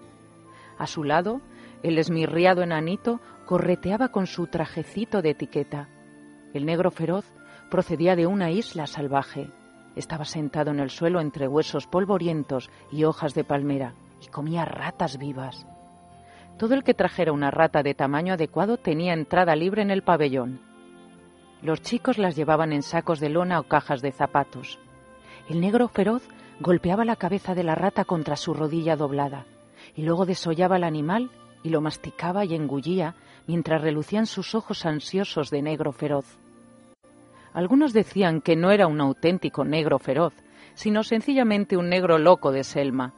A su lado, el esmirriado enanito correteaba con su trajecito de etiqueta. El negro feroz procedía de una isla salvaje. Estaba sentado en el suelo entre huesos polvorientos y hojas de palmera y comía ratas vivas. Todo el que trajera una rata de tamaño adecuado tenía entrada libre en el pabellón. Los chicos las llevaban en sacos de lona o cajas de zapatos. El negro feroz golpeaba la cabeza de la rata contra su rodilla doblada y luego desollaba al animal y lo masticaba y engullía mientras relucían sus ojos ansiosos de negro feroz. Algunos decían que no era un auténtico negro feroz, sino sencillamente un negro loco de Selma.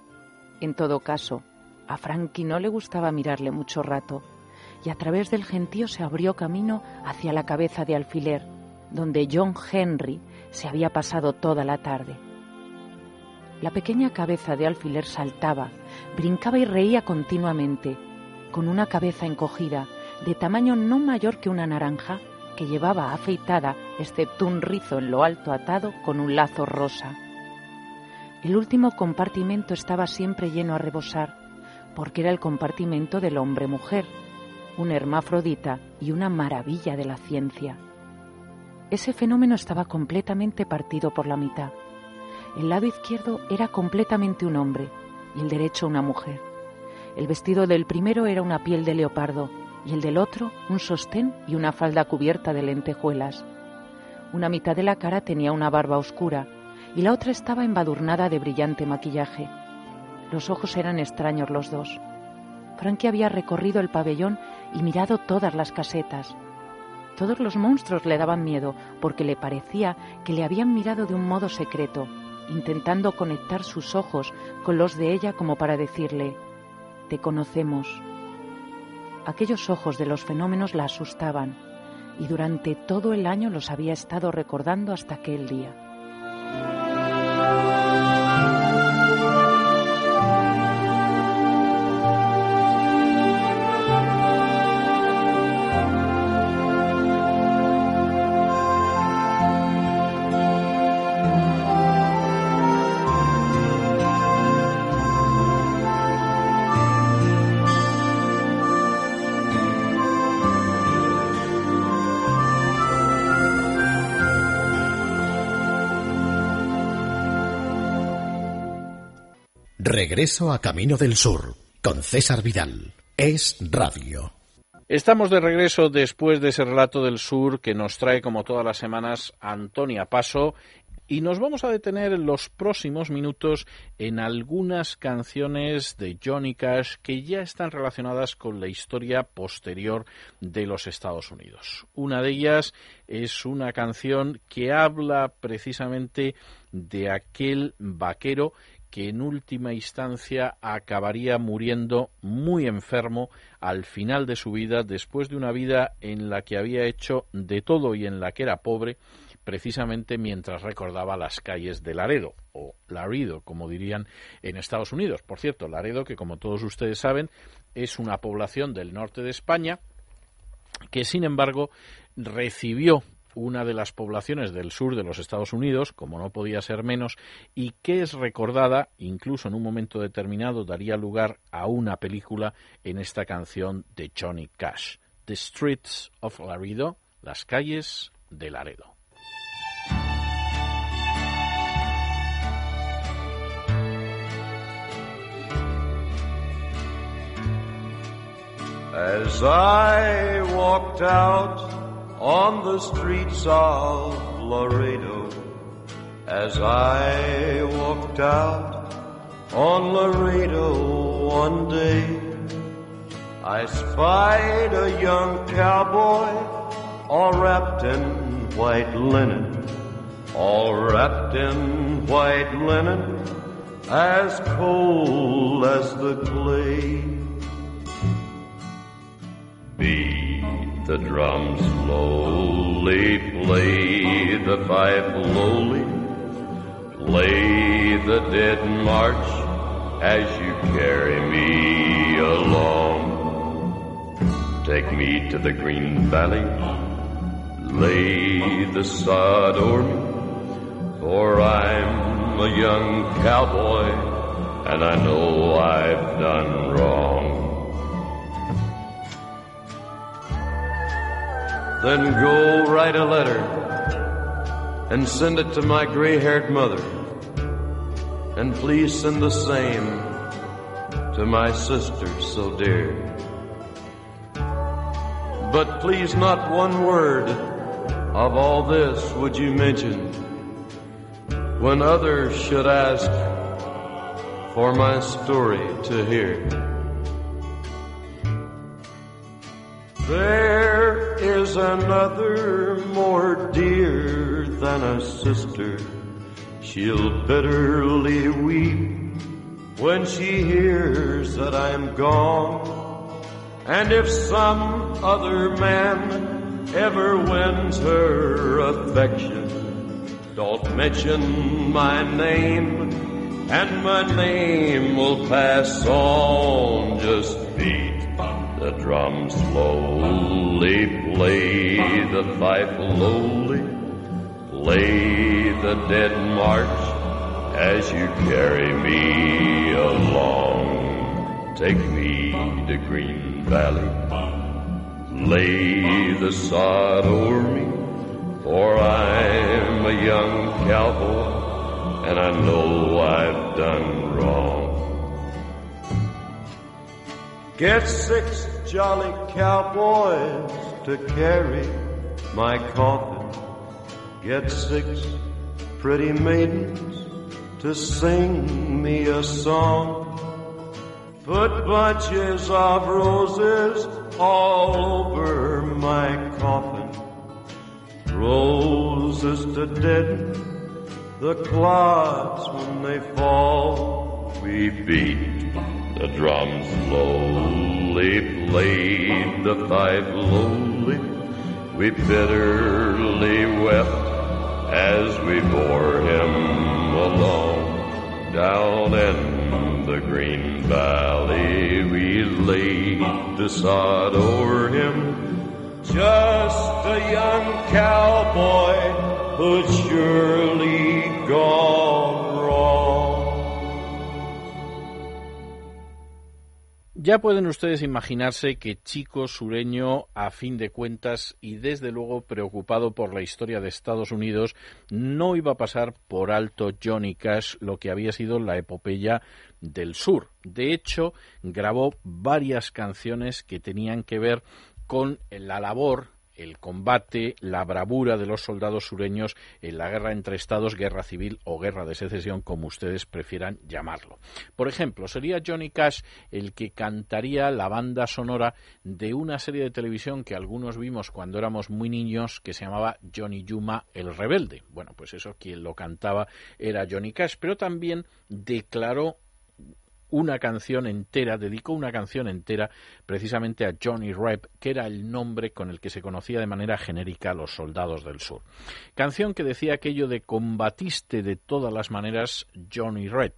En todo caso, a Frankie no le gustaba mirarle mucho rato y a través del gentío se abrió camino hacia la cabeza de alfiler, donde John Henry se había pasado toda la tarde. La pequeña cabeza de alfiler saltaba, brincaba y reía continuamente, con una cabeza encogida, de tamaño no mayor que una naranja, que llevaba afeitada, excepto un rizo en lo alto atado con un lazo rosa. El último compartimento estaba siempre lleno a rebosar, porque era el compartimento del hombre-mujer, un hermafrodita y una maravilla de la ciencia. Ese fenómeno estaba completamente partido por la mitad. El lado izquierdo era completamente un hombre y el derecho una mujer. El vestido del primero era una piel de leopardo y el del otro un sostén y una falda cubierta de lentejuelas. Una mitad de la cara tenía una barba oscura y la otra estaba embadurnada de brillante maquillaje. Los ojos eran extraños los dos. Frankie había recorrido el pabellón y mirado todas las casetas. Todos los monstruos le daban miedo porque le parecía que le habían mirado de un modo secreto, intentando conectar sus ojos con los de ella como para decirle, te conocemos. Aquellos ojos de los fenómenos la asustaban y durante todo el año los había estado recordando hasta aquel día. Regreso a Camino del Sur con César Vidal. Es Radio. Estamos de regreso después de ese relato del sur que nos trae como todas las semanas Antonia Paso y nos vamos a detener en los próximos minutos en algunas canciones de Johnny Cash que ya están relacionadas con la historia posterior de los Estados Unidos. Una de ellas es una canción que habla precisamente de aquel vaquero que en última instancia acabaría muriendo muy enfermo al final de su vida, después de una vida en la que había hecho de todo y en la que era pobre, precisamente mientras recordaba las calles de Laredo, o Laredo, como dirían en Estados Unidos. Por cierto, Laredo, que como todos ustedes saben, es una población del norte de España, que sin embargo recibió una de las poblaciones del sur de los Estados Unidos, como no podía ser menos, y que es recordada, incluso en un momento determinado daría lugar a una película en esta canción de Johnny Cash, The Streets of Laredo, las calles de Laredo. As I walked out on the streets of Laredo, as I walked out on Laredo one day, I spied a young cowboy all wrapped in white linen, all wrapped in white linen, as cold as the clay. Beat the drums slowly, play the fife lowly, play the dead march as you carry me along. Take me to the green valley, lay the sod o'er me, for I'm a young cowboy and I know I've done wrong. Then go write a letter and send it to my gray haired mother. And please send the same to my sister so dear. But please, not one word of all this would you mention when others should ask for my story to hear. There is another more dear than a sister. She'll bitterly weep when she hears that I'm gone. And if some other man ever wins her affection, don't mention my name, and my name will pass on. Just beat the drum slowly, play the fife lowly, play the dead march as you carry me along. Take me to Green Valley, lay the sod o'er me, for I'm a young cowboy and I know I've done wrong. Get six jolly cowboys to carry my coffin. Get six pretty maidens to sing me a song. Put bunches of roses all over my coffin. Roses to deaden the clods when they fall. We beat the drums slowly, played the fife lowly. We bitterly wept as we bore him along. Down in the green valley we laid the sod o'er him. Just a young cowboy who's surely gone Ya pueden ustedes imaginarse que Chico Sureño, a fin de cuentas, y desde luego preocupado por la historia de Estados Unidos, no iba a pasar por alto Johnny Cash lo que había sido la epopeya del sur. De hecho, grabó varias canciones que tenían que ver con la labor el combate, la bravura de los soldados sureños en la guerra entre estados, guerra civil o guerra de secesión, como ustedes prefieran llamarlo. Por ejemplo, sería Johnny Cash el que cantaría la banda sonora de una serie de televisión que algunos vimos cuando éramos muy niños que se llamaba Johnny Yuma el Rebelde. Bueno, pues eso quien lo cantaba era Johnny Cash, pero también declaró una canción entera, dedicó una canción entera precisamente a Johnny Rep, que era el nombre con el que se conocía de manera genérica a los soldados del sur. Canción que decía aquello de combatiste de todas las maneras Johnny Rep.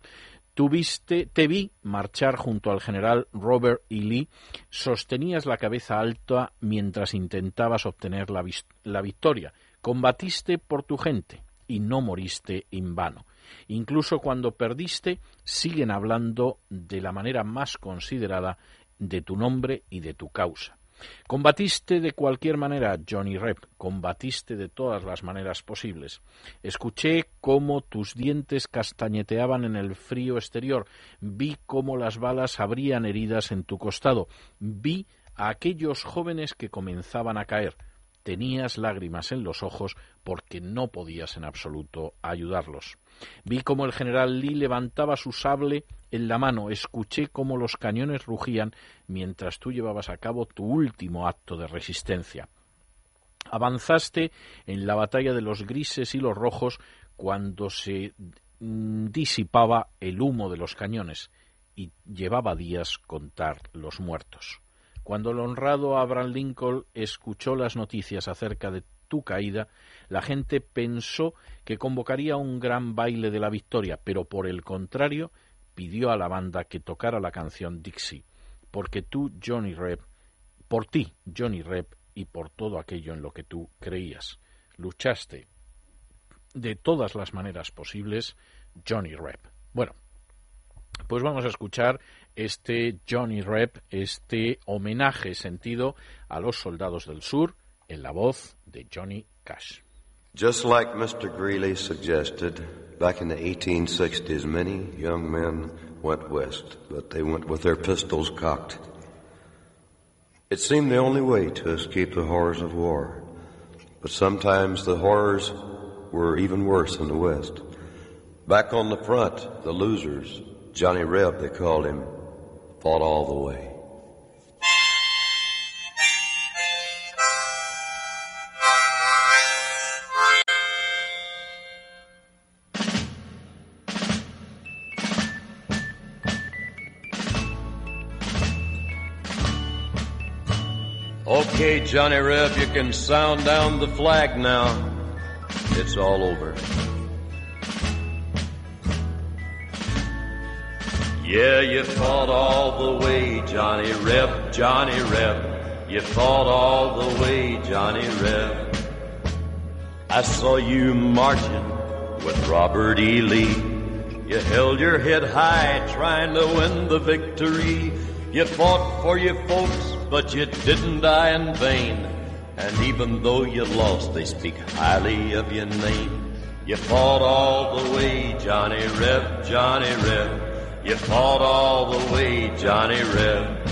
Tuviste, te vi marchar junto al general Robert E. Lee, sostenías la cabeza alta mientras intentabas obtener la, la victoria, combatiste por tu gente y no moriste en vano. Incluso cuando perdiste, siguen hablando de la manera más considerada de tu nombre y de tu causa. Combatiste de cualquier manera, Johnny Rep, combatiste de todas las maneras posibles. Escuché cómo tus dientes castañeteaban en el frío exterior, vi cómo las balas abrían heridas en tu costado, vi a aquellos jóvenes que comenzaban a caer. Tenías lágrimas en los ojos porque no podías en absoluto ayudarlos. Vi cómo el general Lee levantaba su sable en la mano, escuché cómo los cañones rugían mientras tú llevabas a cabo tu último acto de resistencia. Avanzaste en la batalla de los grises y los rojos cuando se mm, disipaba el humo de los cañones y llevaba días contar los muertos. Cuando el honrado Abraham Lincoln escuchó las noticias acerca de tu caída, la gente pensó que convocaría un gran baile de la victoria, pero por el contrario pidió a la banda que tocara la canción Dixie, porque tú, Johnny Rep, por ti, Johnny Rep, y por todo aquello en lo que tú creías, luchaste de todas las maneras posibles, Johnny Rep. Bueno, pues vamos a escuchar este Johnny Rep, este homenaje sentido a los soldados del sur, en la voz de Johnny Cash. Just like Mr. Greeley suggested, back in the 1860s, many young men went west, but they went with their pistols cocked. It seemed the only way to escape the horrors of war, but sometimes the horrors were even worse in the west. Back on the front, the losers, Johnny Reb, they called him, fought all the way. Okay, Johnny Reb, you can sound down the flag now. It's all over. Yeah, you fought all the way, Johnny Reb, Johnny Reb. You fought all the way, Johnny Reb. I saw you marching with Robert E. Lee. You held your head high trying to win the victory. You fought for your folks, but you didn't die in vain. And even though you lost, they speak highly of your name. You fought all the way, Johnny Reb, Johnny Reb. You fought all the way, Johnny Reb.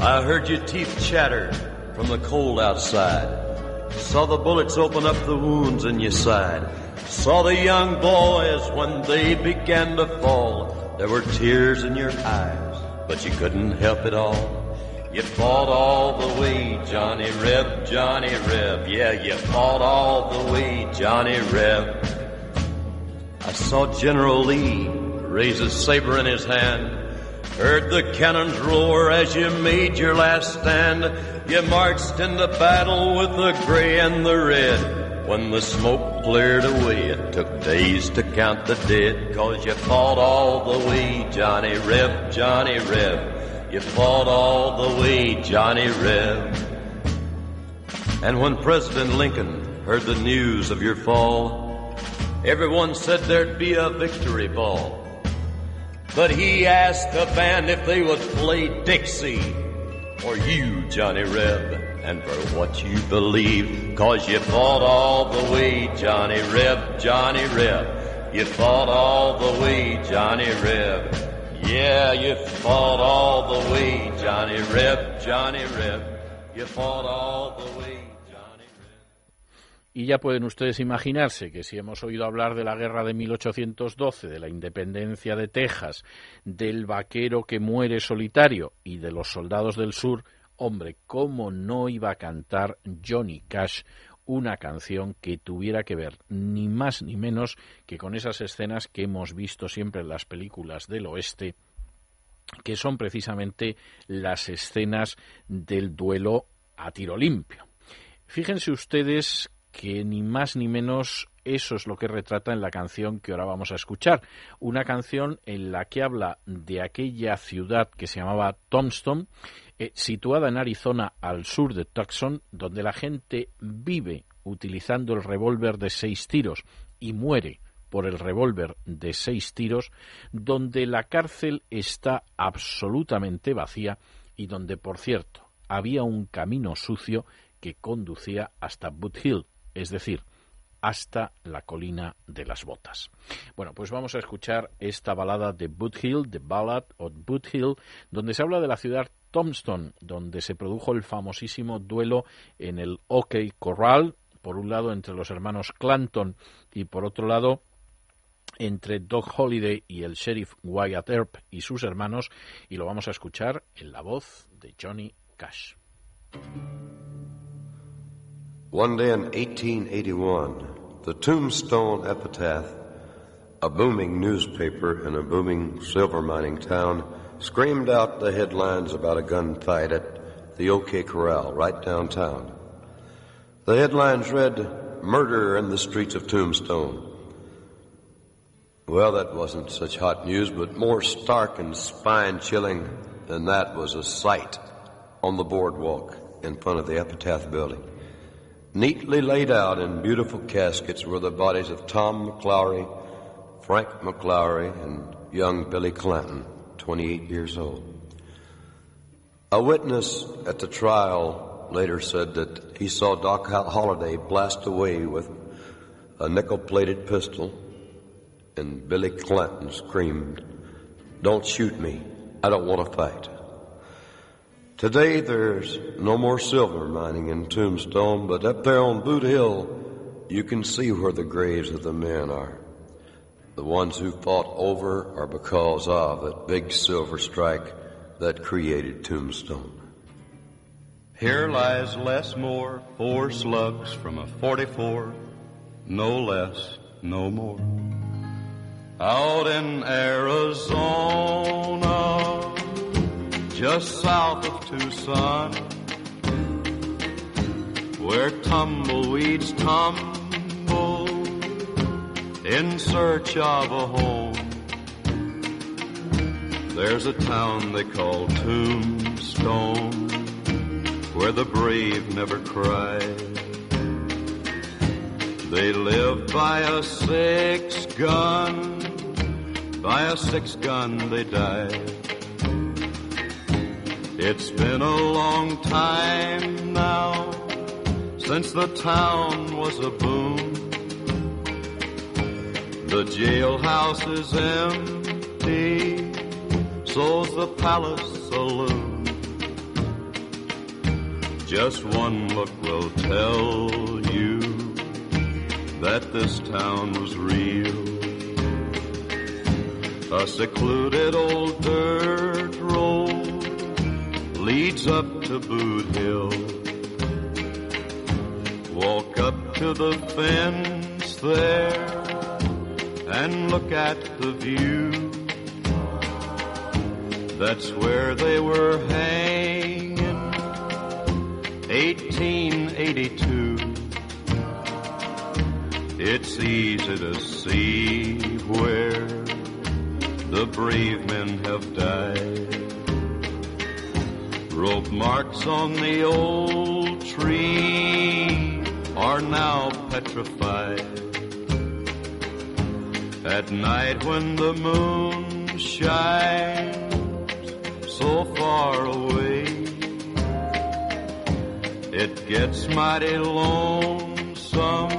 I heard your teeth chatter from the cold outside. Saw the bullets open up the wounds in your side. Saw the young boys when they began to fall. There were tears in your eyes, but you couldn't help it all. You fought all the way, Johnny Reb, Johnny Reb. Yeah, you fought all the way, Johnny Reb. I saw General Lee raise his saber in his hand. Heard the cannons roar as you made your last stand. You marched into battle with the gray and the red. When the smoke cleared away, it took days to count the dead. Cause you fought all the way, Johnny Reb, Johnny Reb. You fought all the way, Johnny Reb. And when President Lincoln heard the news of your fall, everyone said there'd be a victory ball. But he asked the band if they would play Dixie for you, Johnny Reb, and for what you believe. Cause you fought all the way, Johnny Reb, Johnny Reb. You fought all the way, Johnny Reb. Yeah, you fought all the way, Johnny Johnny. You fought all the way. Y ya pueden ustedes imaginarse que si hemos oído hablar de la guerra de 1812, de la independencia de Texas, del vaquero que muere solitario y de los soldados del sur, hombre, ¿cómo no iba a cantar Johnny Cash una canción que tuviera que ver ni más ni menos que con esas escenas que hemos visto siempre en las películas del oeste, que son precisamente las escenas del duelo a tiro limpio. Fíjense ustedes que ni más ni menos eso es lo que retrata en la canción que ahora vamos a escuchar. Una canción en la que habla de aquella ciudad que se llamaba Tombstone, eh, situada en Arizona al sur de Tucson, donde la gente vive utilizando el revólver de seis tiros y muere por el revólver de seis tiros, donde la cárcel está absolutamente vacía y donde, por cierto, había un camino sucio que conducía hasta Boot Hill, es decir, hasta la colina de las botas. Bueno, pues vamos a escuchar esta balada de Boot Hill, The Ballad of Boot Hill, donde se habla de la ciudad Tombstone, donde se produjo el famosísimo duelo en el OK Corral, por un lado entre los hermanos Clanton y por otro lado entre Doc Holliday y el sheriff Wyatt Earp y sus hermanos, y lo vamos a escuchar en la voz de Johnny Cash. One day in 1881, the Tombstone Epitaph, a booming newspaper in a booming silver mining town, screamed out the headlines about a gunfight at the OK Corral right downtown. The headlines read, Murder in the Streets of Tombstone. Well, that wasn't such hot news, but more stark and spine chilling than that was a sight on the boardwalk in front of the Epitaph building. Neatly laid out in beautiful caskets were the bodies of Tom McClowry, Frank McClowry, and young Billy Clanton, 28 years old. A witness at the trial later said that he saw Doc Holliday blast away with a nickel plated pistol, and Billy Clanton screamed, Don't shoot me. I don't want to fight. Today there's no more silver mining in Tombstone, but up there on Boot Hill, you can see where the graves of the men are. The ones who fought over or because of that big silver strike that created Tombstone. Here lies Les Moore, four slugs from a 44, no less, no more. Out in Arizona, just south of Tucson, where tumbleweeds tumble in search of a home. There's a town they call Tombstone where the brave never cry. They live by a six gun, by a six gun they die. It's been a long time now since the town was a boom. The jailhouse is empty, so's the palace saloon. Just one look will tell you that this town was real. A secluded old dirt road leads up to Boot Hill. Walk up to the fence there and look at the view. That's where they were hanging 1882. It's easy to see where the brave men have died. Rope marks on the old tree are now petrified. At night when the moon shines so far away, it gets mighty lonesome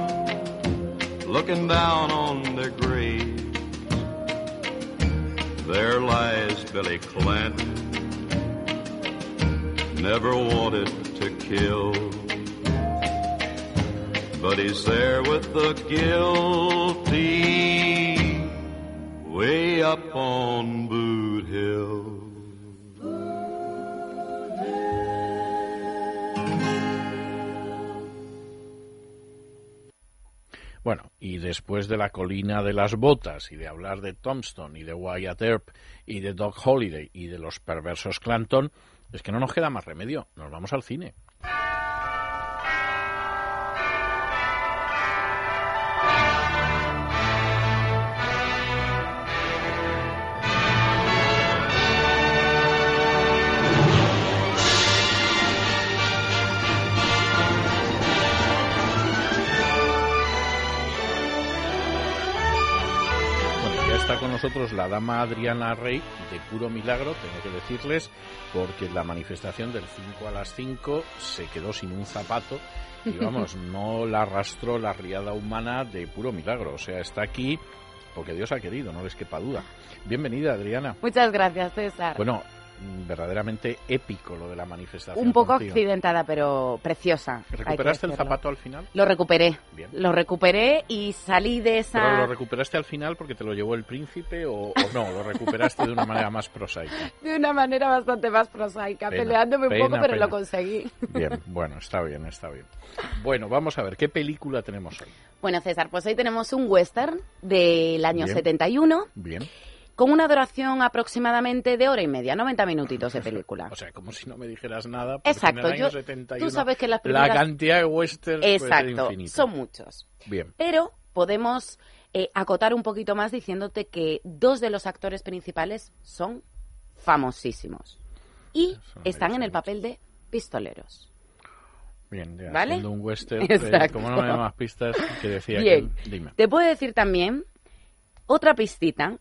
looking down on their graves. There lies Billy Clanton never wanted to kill. But he's there with the guilty way up on Boot Hill. Bueno, y después de la colina de las botas y de hablar de Tombstone y de Wyatt Earp y de Doc Holiday y de los perversos Clanton, es que no nos queda más remedio, nos vamos al cine. Nosotros la dama Adriana Rey, de puro milagro, tengo que decirles, porque la manifestación del 5 a las 5 se quedó sin un zapato y vamos, no la arrastró la riada humana de puro milagro. O sea, está aquí porque Dios ha querido, no les quepa duda. Bienvenida, Adriana. Muchas gracias, César. Bueno, verdaderamente épico lo de la manifestación. Un poco contigo. accidentada, pero preciosa. ¿Recuperaste el zapato al final? Lo recuperé. Bien. Lo recuperé y salí de esa... ¿Pero lo recuperaste al final porque te lo llevó el príncipe o, o no? ¿Lo recuperaste de una manera más prosaica? De una manera bastante más prosaica, Pena, peleándome un pena, poco, pero pena. lo conseguí. Bien, bueno, está bien, está bien. Bueno, vamos a ver, ¿qué película tenemos hoy? Bueno, César, pues hoy tenemos un western del año Bien. 71 Bien. Con una duración aproximadamente de hora y media, 90 minutitos de película. O sea, como si no me dijeras nada. Exacto, en el año yo- 71 tú sabes que las La primeras- cantidad de westerns puede ser Exacto, son muchos. Bien, Pero podemos eh, acotar un poquito más diciéndote que dos de los actores principales son famosísimos y están en el mucho. papel de pistoleros. bien. Ya, ¿Vale? Un western, eh, Exacto. como no me da más pistas, que decía Bien. que... Dime. Te puedo decir también otra pistita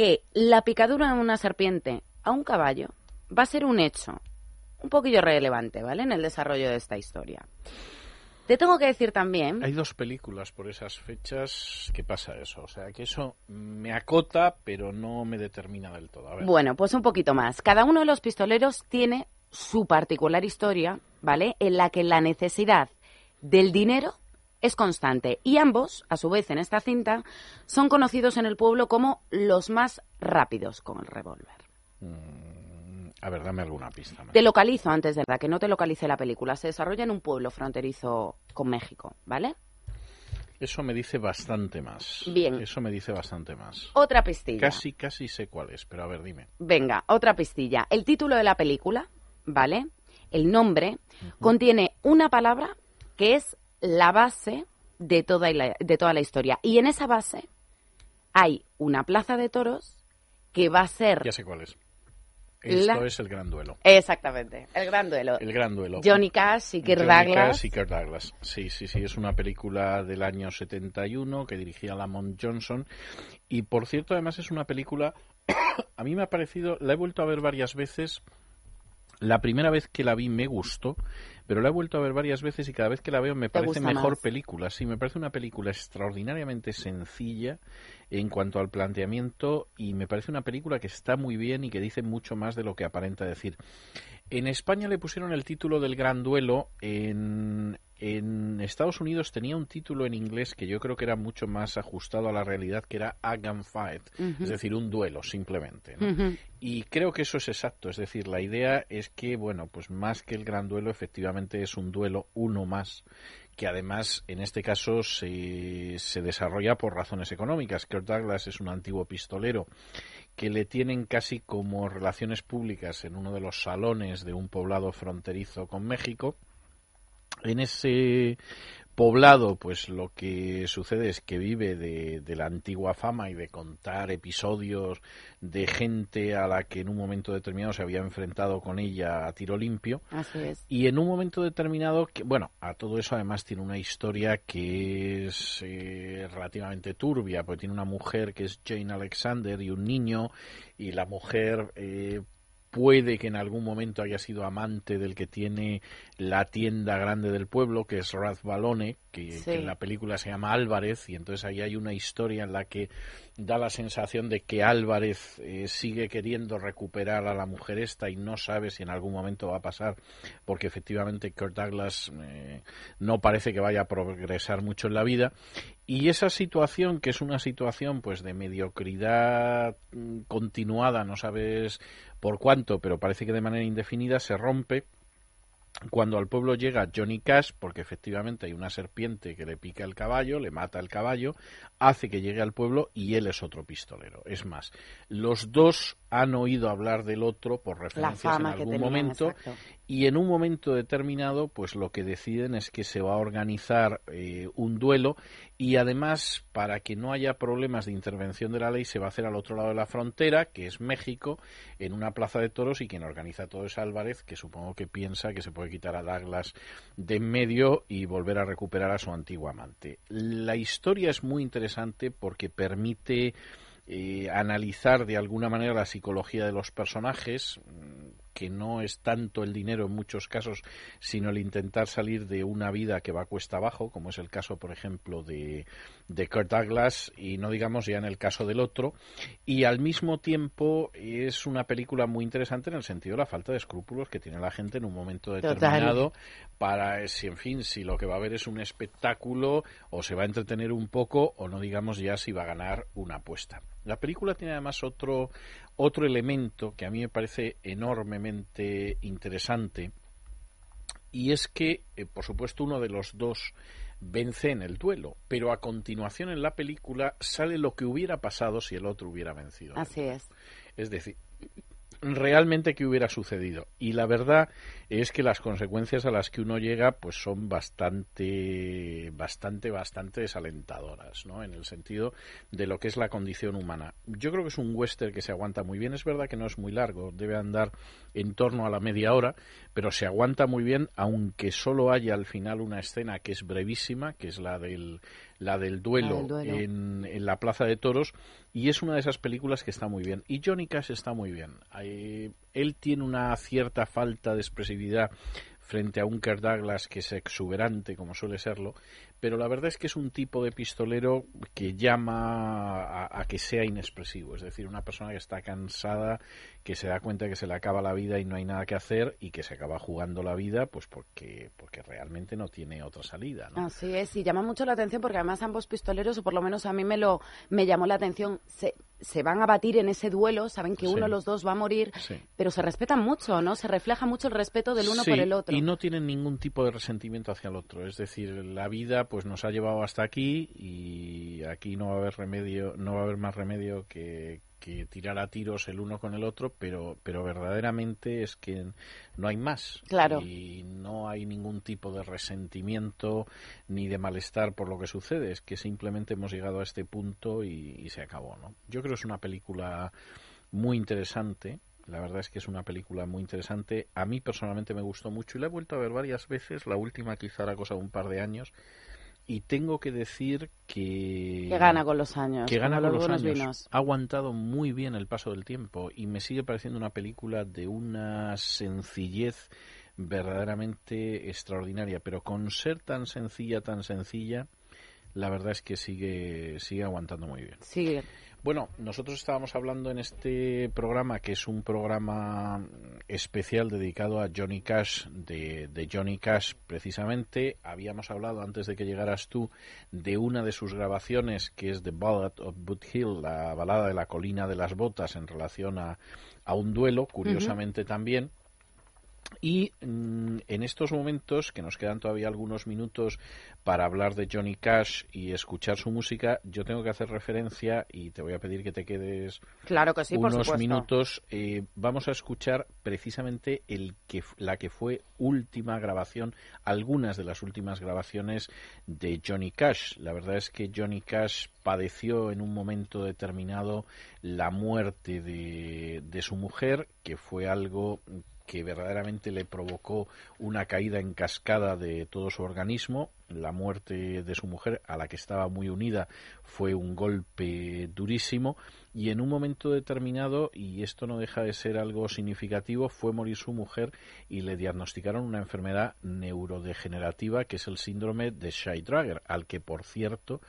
que la picadura de una serpiente a un caballo va a ser un hecho un poquillo relevante, ¿vale? En el desarrollo de esta historia. Te tengo que decir también Hay dos películas por esas fechas que pasa eso. O sea, que eso me acota, pero no me determina del todo. A ver. Bueno, pues un poquito más. Cada uno de los pistoleros tiene su particular historia, ¿vale? En la que la necesidad del dinero es constante. Y ambos, a su vez en esta cinta, son conocidos en el pueblo como los más rápidos con el revólver. A ver, dame alguna pista más. Te localizo antes de la que no te localice la película. Se desarrolla en un pueblo fronterizo con México, ¿vale? Eso me dice bastante más. Bien. Eso me dice bastante más. Otra pistilla. Casi, casi sé cuál es, pero a ver, dime. Venga, otra pistilla. El título de la película, ¿vale? El nombre contiene una palabra que es la base de toda, la, de toda la historia. Y en esa base hay una plaza de toros que va a ser... Ya sé cuál es. La- Esto es el gran duelo. Exactamente, el gran duelo. El gran duelo. Johnny Cash y Kirk Johnny Douglas. Cash y Kirk Douglas. Sí, sí, sí, es una película del año 71 que dirigía Lamont Johnson. Y por cierto, además es una película, a mí me ha parecido, la he vuelto a ver varias veces. La primera vez que la vi me gustó, pero la he vuelto a ver varias veces y cada vez que la veo me ¿Te parece mejor más? película. Sí, me parece una película extraordinariamente sencilla en cuanto al planteamiento y me parece una película que está muy bien y que dice mucho más de lo que aparenta decir. En España le pusieron el título del Gran Duelo. En, en Estados Unidos tenía un título en inglés que yo creo que era mucho más ajustado a la realidad, que era A Gunfight, Ujú. es decir, un duelo simplemente. ¿no? Y creo que eso es exacto, es decir, la idea es que, bueno, pues más que el gran duelo, efectivamente es un duelo, uno más, que además en este caso se, se desarrolla por razones económicas. Kirk Douglas es un antiguo pistolero que le tienen casi como relaciones públicas en uno de los salones de un poblado fronterizo con México. En ese poblado, pues lo que sucede es que vive de, de la antigua fama y de contar episodios de gente a la que en un momento determinado se había enfrentado con ella a tiro limpio. Así es. Y en un momento determinado, que, bueno, a todo eso además tiene una historia que es eh, relativamente turbia, porque tiene una mujer que es Jane Alexander y un niño, y la mujer eh, puede que en algún momento haya sido amante del que tiene la tienda grande del pueblo, que es Raz Balone, que, Sí. que en la película se llama Álvarez, y entonces ahí hay una historia en la que da la sensación de que Álvarez eh, sigue queriendo recuperar a la mujer esta y no sabe si en algún momento va a pasar, porque efectivamente Kurt Douglas eh, no parece que vaya a progresar mucho en la vida. Y esa situación, que es una situación pues de mediocridad mm, continuada, no sabes por cuánto, pero parece que de manera indefinida, se rompe cuando al pueblo llega Johnny Cash, porque efectivamente hay una serpiente que le pica el caballo, le mata el caballo, hace que llegue al pueblo y él es otro pistolero. Es más, los dos han oído hablar del otro por referencias en algún tenían, momento exacto. y en un momento determinado, pues lo que deciden es que se va a organizar eh, un duelo y además, para que no haya problemas de intervención de la ley, se va a hacer al otro lado de la frontera, que es México, en una plaza de toros y quien organiza todo es Álvarez, que supongo que piensa que se puede quitar a Douglas de en medio y volver a recuperar a su antiguo amante. La historia es muy interesante porque permite eh, analizar de alguna manera la psicología de los personajes, mm, que no es tanto el dinero en muchos casos, sino el intentar salir de una vida que va cuesta abajo, como es el caso, por ejemplo, de, de Kurt Douglas, y no digamos ya en el caso del otro. Y al mismo tiempo es una película muy interesante en el sentido de la falta de escrúpulos que tiene la gente en un momento Total. determinado para, eh, si en fin, si lo que va a ver es un espectáculo o se va a entretener un poco o no digamos ya si va a ganar una apuesta. La película tiene además otro, otro elemento que a mí me parece enormemente interesante y es que, eh, por supuesto, uno de los dos vence en el duelo, pero a continuación en la película sale lo que hubiera pasado si el otro hubiera vencido. Así es. Es decir, realmente qué hubiera sucedido. Y la verdad es que las consecuencias a las que uno llega pues son bastante, bastante, bastante desalentadoras, ¿no? En el sentido de lo que es la condición humana. Yo creo que es un western que se aguanta muy bien. Es verdad que no es muy largo, debe andar en torno a la media hora, pero se aguanta muy bien, aunque solo haya al final una escena que es brevísima, que es la del la del duelo, La del duelo. En, en la Plaza de Toros y es una de esas películas que está muy bien. Y Johnny Cash está muy bien. Eh, él tiene una cierta falta de expresividad frente a un Kirk Douglas que es exuberante, como suele serlo, pero la verdad es que es un tipo de pistolero que llama a, a que sea inexpresivo, es decir, una persona que está cansada, que se da cuenta que se le acaba la vida y no hay nada que hacer y que se acaba jugando la vida, pues porque, porque realmente no tiene otra salida. ¿no? Así es, y llama mucho la atención porque además ambos pistoleros, o por lo menos a mí me lo me llamó la atención, se, se van a batir en ese duelo, saben que uno Sí. de los dos va a morir, Sí. pero se respetan mucho, ¿no? Se refleja mucho el respeto del uno Sí, por el otro. Y no tienen ningún tipo de resentimiento hacia el otro. Es decir, la vida pues nos ha llevado hasta aquí y aquí no va a haber remedio, no va a haber más remedio que, que tirar a tiros el uno con el otro, pero, pero verdaderamente es que no hay más. Claro. Y no hay ningún tipo de resentimiento ni de malestar por lo que sucede. Es que simplemente hemos llegado a este punto y, y se acabó, ¿no? Yo creo que es una película muy interesante. La verdad es que es una película muy interesante. A mí personalmente me gustó mucho y la he vuelto a ver varias veces. La última quizá era cosa de un par de años. Y tengo que decir que... Que gana con los años. Que gana con los años. vinos. Ha aguantado muy bien el paso del tiempo y me sigue pareciendo una película de una sencillez verdaderamente extraordinaria. Pero con ser tan sencilla, tan sencilla, la verdad es que sigue, sigue aguantando muy bien. Sí, Bueno, nosotros estábamos hablando en este programa, que es un programa especial dedicado a Johnny Cash, de, de Johnny Cash precisamente. Habíamos hablado antes de que llegaras tú de una de sus grabaciones, que es The Ballad of Boot Hill, la balada de la colina de las botas en relación a, a un duelo, curiosamente también. Y mm, en estos momentos, que nos quedan todavía algunos minutos para hablar de Johnny Cash y escuchar su música, yo tengo que hacer referencia y te voy a pedir que te quedes claro que sí, unos minutos. Eh, vamos a escuchar precisamente el que, la que fue última grabación, algunas de las últimas grabaciones de Johnny Cash. La verdad es que Johnny Cash padeció en un momento determinado la muerte de, de su mujer, que fue algo que verdaderamente le provocó una caída en cascada de todo su organismo. la muerte de su mujer, a la que estaba muy unida, fue un golpe durísimo y en un momento determinado, y esto no deja de ser algo significativo, fue morir su mujer y le diagnosticaron una enfermedad neurodegenerativa que es el síndrome de Scheidegger, al que por cierto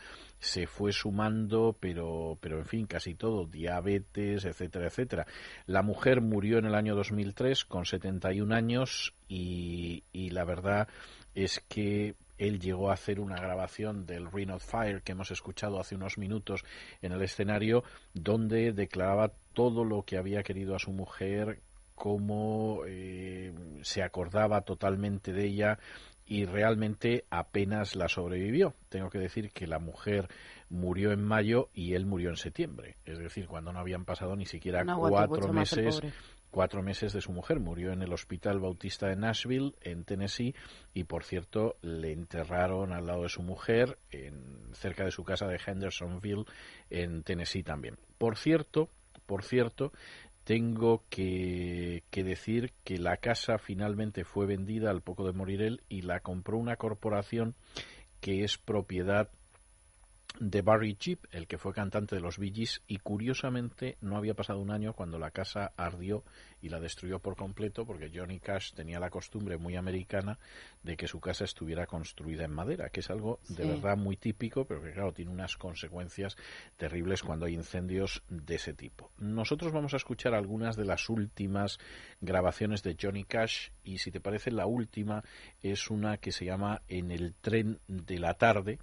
se fue sumando, pero, pero en fin, casi todo, diabetes, etcétera, etcétera. La mujer murió en el año 2003 con 71 años y, la verdad es que él llegó a hacer una grabación del Ring of Fire que hemos escuchado hace unos minutos en el escenario, donde declaraba todo lo que había querido a su mujer, cómo eh, se acordaba totalmente de ella y realmente apenas la sobrevivió. Tengo que decir que la mujer murió en mayo y él murió en septiembre, es decir, cuando no habían pasado ni siquiera No cuatro meses cuatro meses de su mujer. Murió en el Hospital Bautista de Nashville, en Tennessee, y por cierto le enterraron al lado de su mujer, en, cerca de su casa de Hendersonville, en Tennessee también. Por cierto, por cierto, tengo que, decir que la casa finalmente fue vendida al poco de morir él y la compró una corporación que es propiedad de Barry Chip, el que fue cantante de los Bee Gees, y curiosamente no había pasado un año cuando la casa ardió y la destruyó por completo porque Johnny Cash tenía la costumbre muy americana de que su casa estuviera construida en madera, que es algo de Sí. verdad muy típico, pero que claro, tiene unas consecuencias terribles cuando hay incendios de ese tipo. Nosotros vamos a escuchar algunas de las últimas grabaciones de Johnny Cash y si te parece la última es una que se llama En el tren de la tarde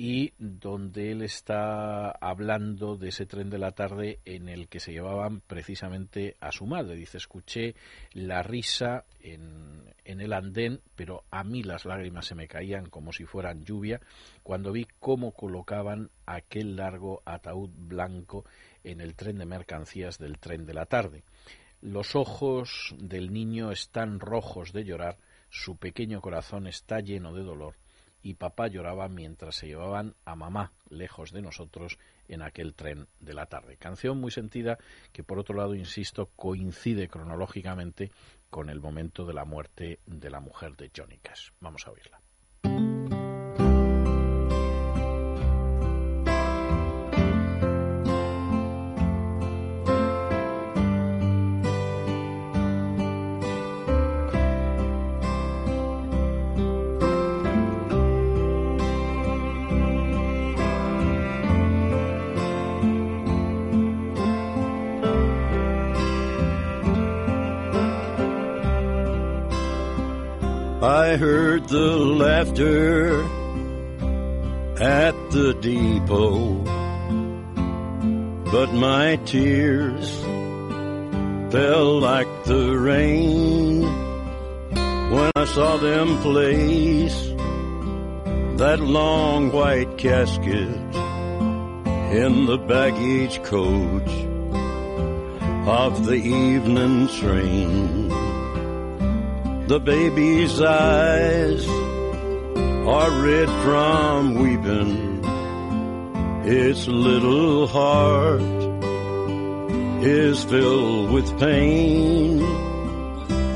y donde él está hablando de ese tren de la tarde en el que se llevaban precisamente a su madre. Dice, escuché la risa en, en el andén, pero a mí las lágrimas se me caían como si fueran lluvia cuando vi cómo colocaban aquel largo ataúd blanco en el tren de mercancías del tren de la tarde. Los ojos del niño están rojos de llorar, su pequeño corazón está lleno de dolor y papá lloraba mientras se llevaban a mamá lejos de nosotros en aquel tren de la tarde. Canción muy sentida que por otro lado, insisto, coincide cronológicamente con el momento de la muerte de la mujer de Johnny Cash. Vamos a oírla. I heard the laughter at the depot, but my tears fell like the rain when I saw them place that long white casket in the baggage coach of the evening train. The baby's eyes are red from weeping. Its little heart is filled with pain.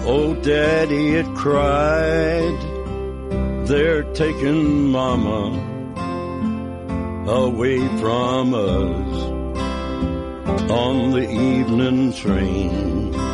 Oh, daddy, it cried. They're taking mama away from us on the evening train.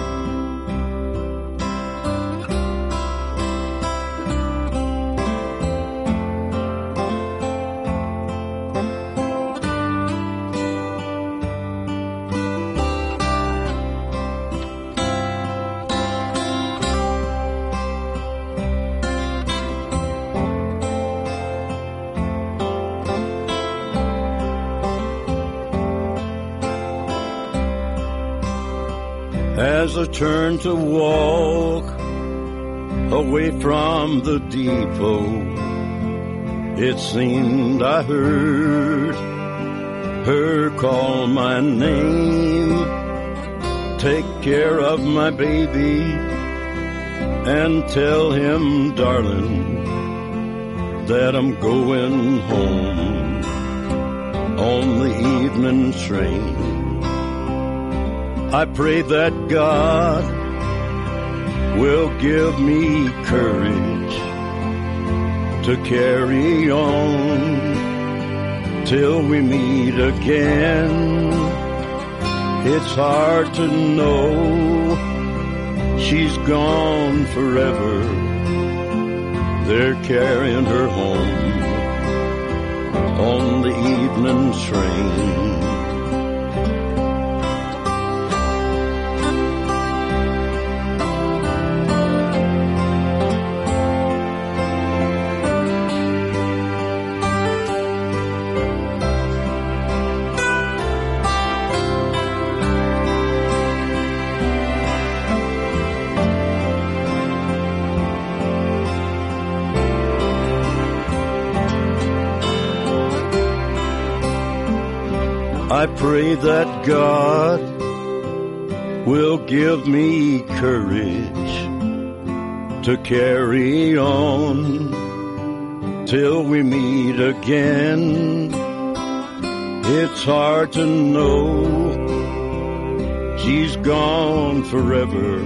As I turned to walk away from the depot, it seemed I heard her call my name. Take care of my baby and tell him, darling, that I'm going home on the evening train. I pray that God will give me courage to carry on till we meet again. It's hard to know she's gone forever. They're carrying her home on the evening train. I pray that God will give me courage to carry on till we meet again. It's hard to know she's gone forever.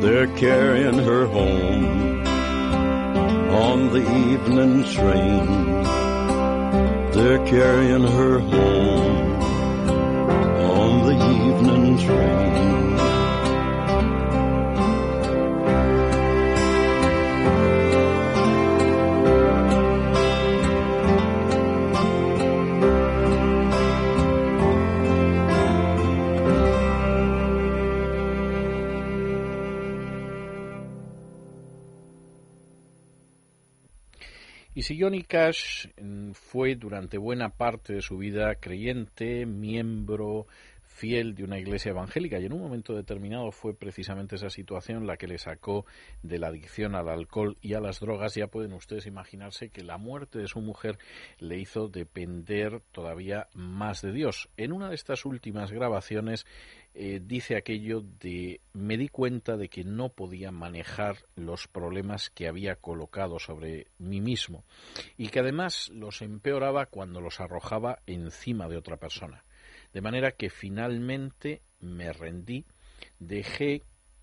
They're carrying her home on the evening train. They're carrying her home on the evening train. Y si Johnny Cash fue durante buena parte de su vida creyente, miembro fiel de una iglesia evangélica y en un momento determinado fue precisamente esa situación la que le sacó de la adicción al alcohol y a las drogas, ya pueden ustedes imaginarse que la muerte de su mujer le hizo depender todavía más de Dios. En una de estas últimas grabaciones eh, dice aquello de me di cuenta de que no podía manejar los problemas que había colocado sobre mí mismo y que además los empeoraba cuando los arrojaba encima de otra persona. De manera que finalmente me rendí, dejé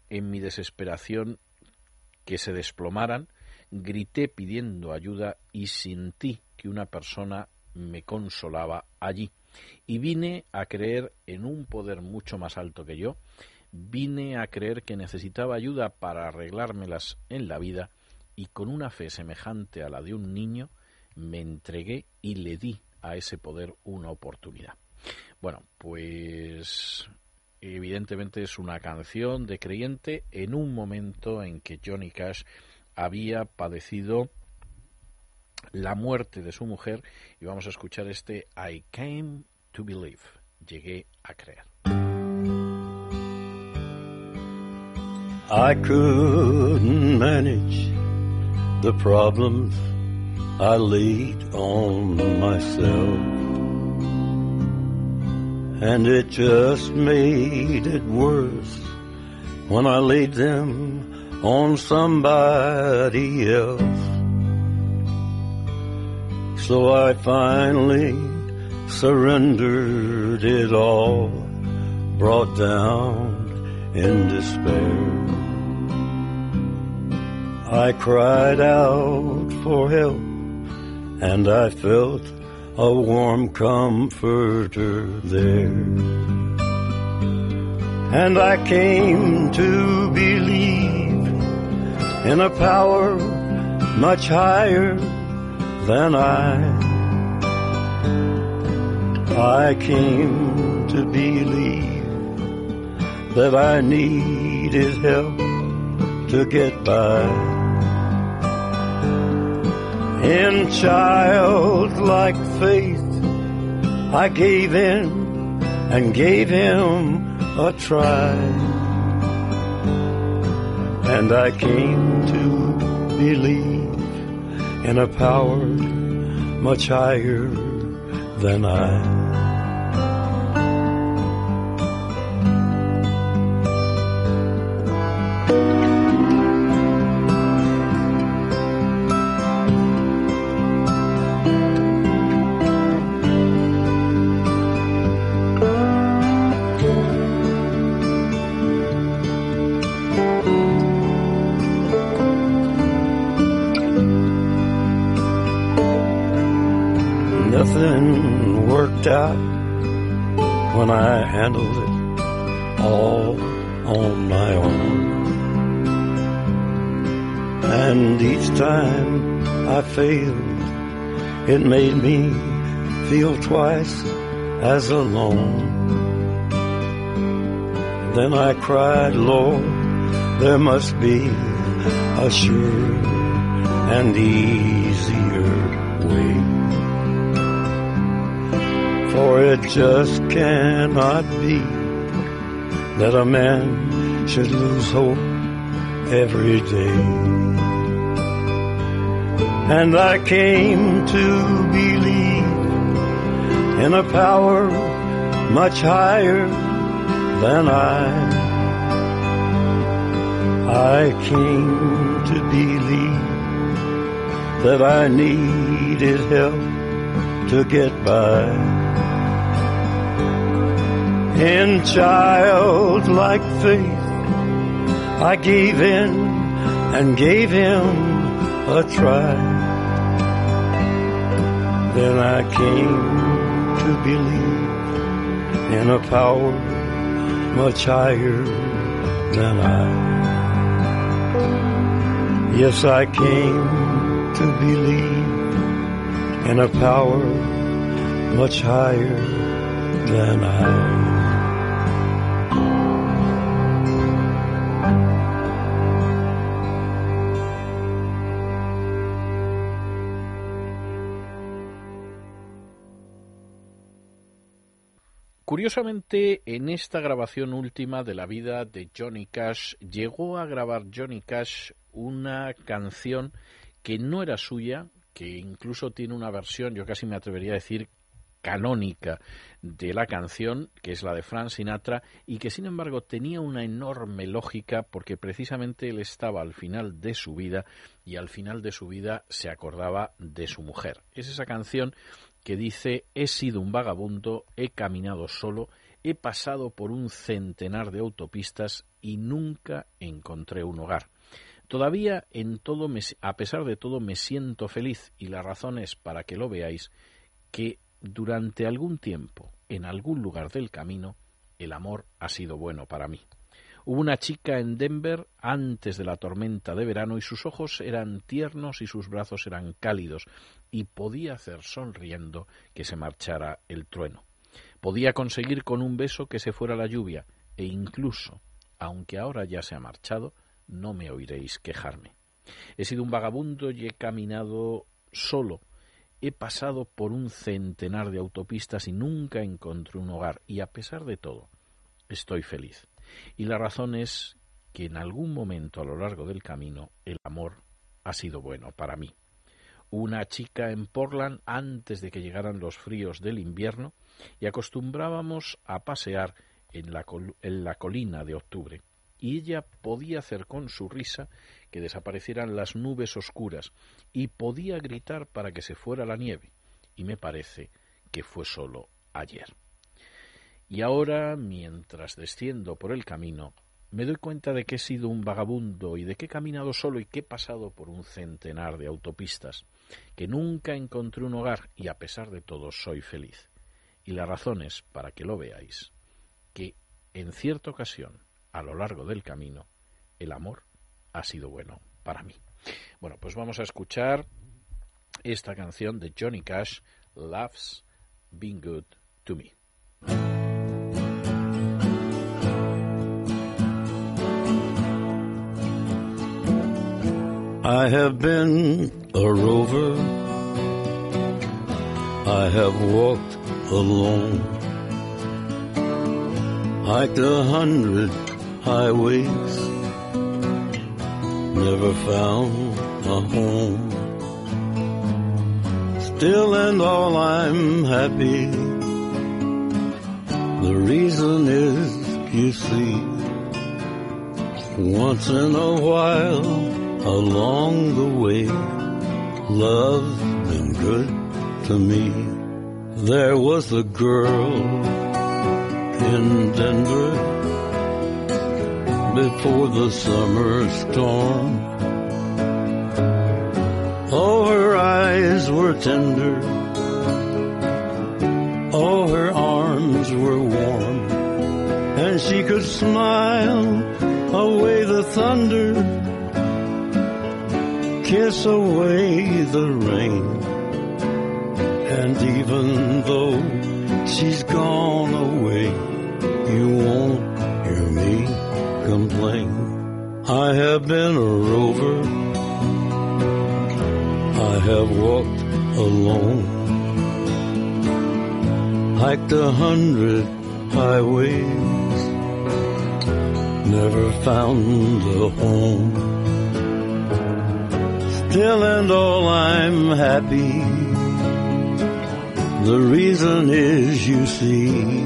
en mi desesperación que se desplomaran, grité pidiendo ayuda y sentí que una persona me consolaba allí. Y vine a creer en un poder mucho más alto que yo, vine a creer que necesitaba ayuda para arreglármelas en la vida y con una fe semejante a la de un niño me entregué y le di a ese poder una oportunidad. Bueno, pues evidentemente es una canción de creyente en un momento en que Johnny Cash había padecido la muerte de su mujer y vamos a escuchar este I came to believe, llegué a creer. I couldn't manage the problems I laid on myself. And it just made it worse when I laid them on somebody else. So I finally surrendered it all, brought down in despair. I cried out for help and I felt a warm comforter there. And I came to believe in a power much higher than I. I came to believe that I needed help to get by. In childlike faith, I gave in and gave him a try. And I came to believe in a power much higher than I. I handled it all on my own. And each time I failed, it made me feel twice as alone. Then I cried, Lord, there must be a sure and easier For it just cannot be that a man should lose hope every day. And I came to believe in a power much higher than I. I came to believe that I needed help to get by. In childlike faith, I gave in and gave him a try. Then I came to believe in a power much higher than I. Yes, I came to believe in a power much higher than I. Curiosamente, en esta grabación última de la vida de Johnny Cash, llegó a grabar Johnny Cash una canción que no era suya, que incluso tiene una versión, yo casi me atrevería a decir, canónica de la canción, que es la de Frank Sinatra, y que sin embargo tenía una enorme lógica porque precisamente él estaba al final de su vida y al final de su vida se acordaba de su mujer. Es esa canción que dice he sido un vagabundo, he caminado solo, he pasado por un centenar de autopistas y nunca encontré un hogar. Todavía en todo me, a pesar de todo me siento feliz y la razón es para que lo veáis que durante algún tiempo en algún lugar del camino el amor ha sido bueno para mí. Hubo una chica en Denver antes de la tormenta de verano y sus ojos eran tiernos y sus brazos eran cálidos y podía hacer sonriendo que se marchara el trueno. Podía conseguir con un beso que se fuera la lluvia e incluso, aunque ahora ya se ha marchado, no me oiréis quejarme. He sido un vagabundo y he caminado solo. He pasado por un centenar de autopistas y nunca encontré un hogar y a pesar de todo, estoy feliz. Y la razón es que en algún momento a lo largo del camino el amor ha sido bueno para mí. Una chica en Portland antes de que llegaran los fríos del invierno y acostumbrábamos a pasear en la, en la colina de octubre y ella podía hacer con su risa que desaparecieran las nubes oscuras y podía gritar para que se fuera la nieve y me parece que fue solo ayer. Y ahora, mientras desciendo por el camino, me doy cuenta de que he sido un vagabundo y de que he caminado solo y que he pasado por un centenar de autopistas, que nunca encontré un hogar y a pesar de todo soy feliz. Y la razón es, para que lo veáis, que en cierta ocasión, a lo largo del camino, el amor ha sido bueno para mí. Bueno, pues vamos a escuchar esta canción de Johnny Cash, Love's Been Good to Me. I have been a rover. I have walked alone. Hiked a hundred highways. Never found a home. Still and all I'm happy. The reason is, you see, once in a while along the way. Love's been good to me. There was a girl in Denver before the summer storm. Oh, her eyes were tender. Oh, her arms were warm. and she could smile away the thunder, kiss away the rain. And even though she's gone away, you won't hear me complain. I have been a rover. I have walked alone. Hiked a hundred highways. Never found a home. Still and all I'm happy. The reason is you see.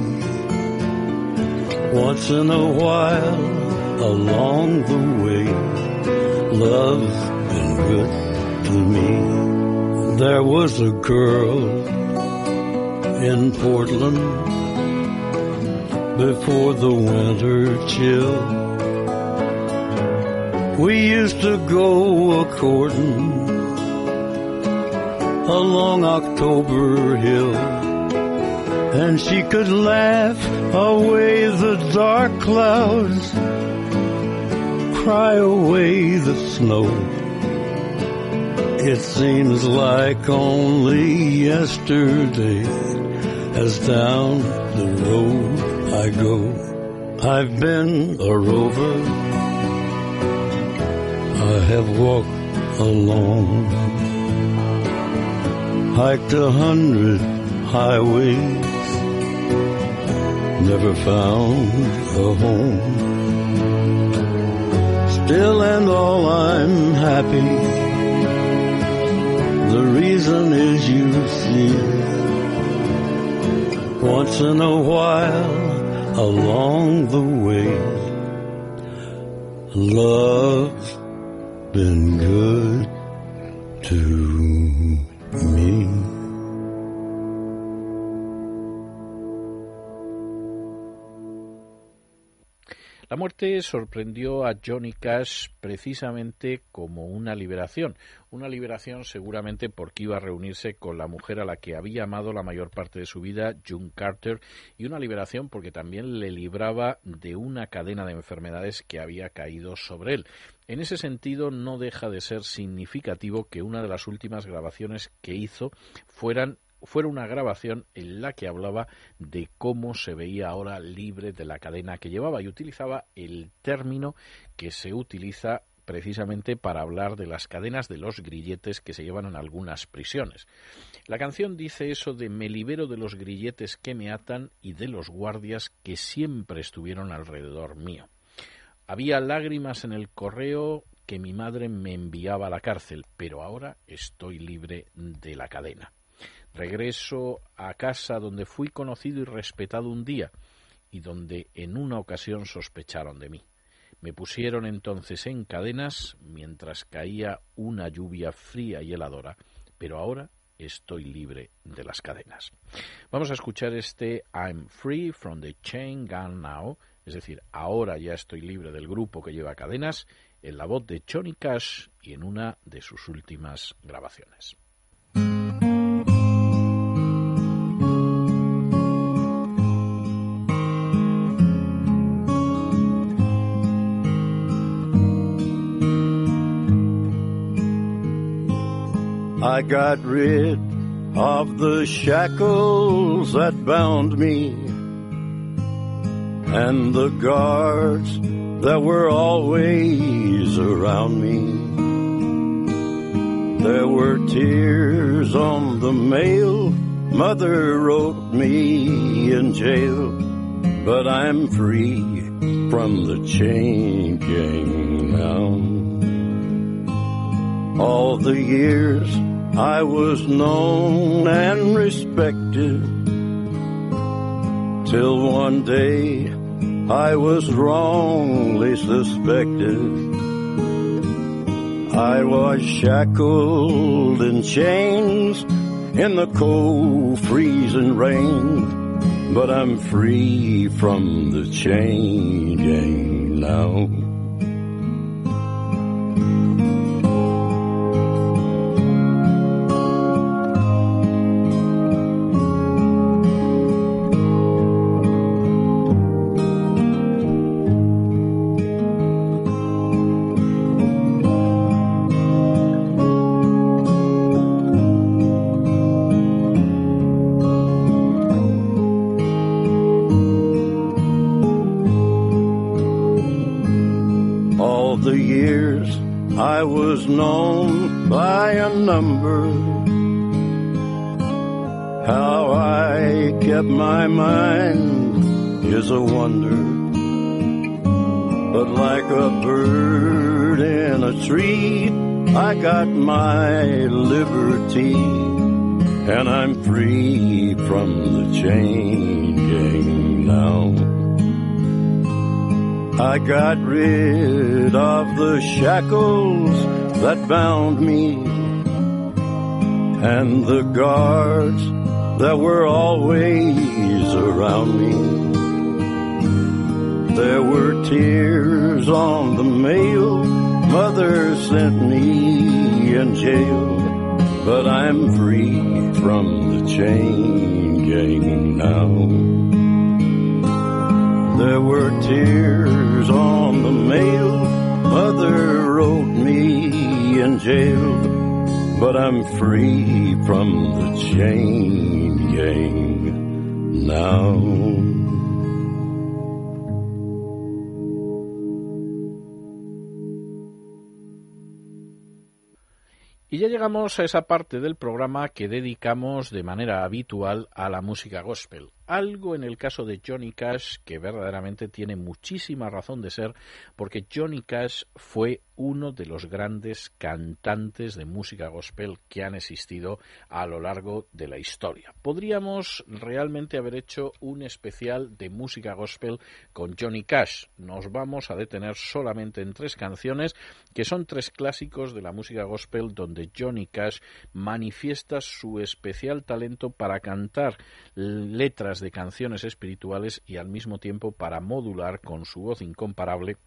Once in a while along the way, love's been good to me. There was a girl in Portland before the winter chill. We used to go a courting along October Hill. And she could laugh away the dark clouds, cry away the snow. It seems like only yesterday as down the road I go. I've been a rover. I have walked alone. Hiked a hundred highways. Never found a home. Still and all I'm happy. The reason is you see. Once in a while along the way, love's been good to muerte sorprendió a Johnny Cash precisamente como una liberación. Una liberación seguramente porque iba a reunirse con la mujer a la que había amado la mayor parte de su vida, June Carter, y una liberación porque también le libraba de una cadena de enfermedades que había caído sobre él. En ese sentido, no deja de ser significativo que una de las últimas grabaciones que hizo fueran fuera una grabación en la que hablaba de cómo se veía ahora libre de la cadena que llevaba y utilizaba el término que se utiliza precisamente para hablar de las cadenas de los grilletes que se llevan en algunas prisiones. La canción dice eso de me libero de los grilletes que me atan y de los guardias que siempre estuvieron alrededor mío. Había lágrimas en el correo que mi madre me enviaba a la cárcel, pero ahora estoy libre de la cadena. Regreso a casa donde fui conocido y respetado un día y donde en una ocasión sospecharon de mí. Me pusieron entonces en cadenas mientras caía una lluvia fría y heladora, pero ahora estoy libre de las cadenas. Vamos a escuchar este I'm free from the chain gun now, es decir, ahora ya estoy libre del grupo que lleva cadenas, en la voz de Johnny Cash y en una de sus últimas grabaciones. I got rid of the shackles that bound me and the guards that were always around me. There were tears on the mail mother wrote me in jail, but I'm free from the chain gang now. All the years I was known and respected till one day I was wrongly suspected. I was shackled in chains in the cold freezing rain, but I'm free from the chain now. My mind is a wonder. But like a bird in a tree, I got my liberty. And I'm free from the chain gang now. I got rid of the shackles that bound me and the guards that were always around me. There were tears on the mail mother sent me in jail, but I'm free from the chain gang now. There were tears on the mail mother wrote me in jail, but I'm free from the chain gang now. Y ya llegamos a esa parte del programa que dedicamos de manera habitual a la música gospel. Algo en el caso de Johnny Cash que verdaderamente tiene muchísima razón de ser porque Johnny Cash fue uno de los grandes cantantes de música gospel que han existido a lo largo de la historia. Podríamos realmente haber hecho un especial de música gospel con Johnny Cash. Nos vamos a detener solamente en tres canciones que son tres clásicos de la música gospel donde Johnny Cash manifiesta su especial talento para cantar letras de canciones espirituales y al mismo tiempo para modular con su voz incomparable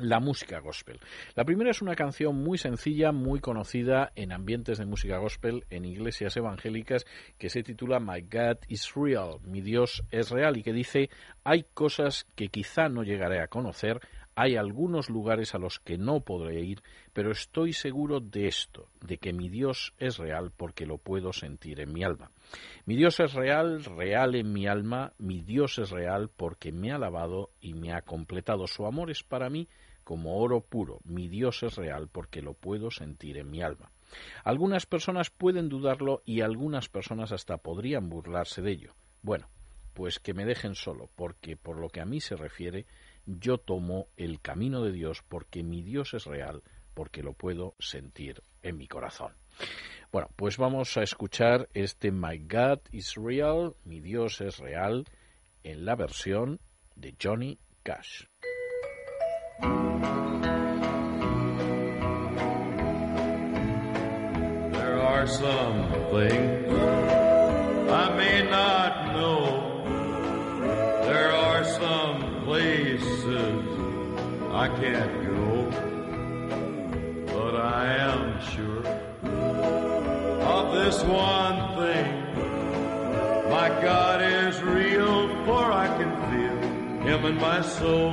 la música gospel. La primera es una canción muy sencilla, muy conocida en ambientes de música gospel en iglesias evangélicas que se titula My God is Real, mi Dios es real y que dice hay cosas que quizá no llegaré a conocer, hay algunos lugares a los que no podré ir, pero estoy seguro de esto, de que mi Dios es real porque lo puedo sentir en mi alma. Mi Dios es real, real en mi alma, mi Dios es real porque me ha lavado y me ha completado. Su amor es para mí como oro puro. Mi Dios es real porque lo puedo sentir en mi alma. Algunas personas pueden dudarlo y algunas personas hasta podrían burlarse de ello. Bueno, pues que me dejen solo, porque por lo que a mí se refiere, yo tomo el camino de Dios porque mi Dios es real, porque lo puedo sentir en mi corazón. Bueno, pues vamos a escuchar este My God is Real, mi Dios es real, en la versión de Johnny Cash. There are some things I may not I can't go. But I am sure of this one thing. My God is real, for I can feel Him in my soul.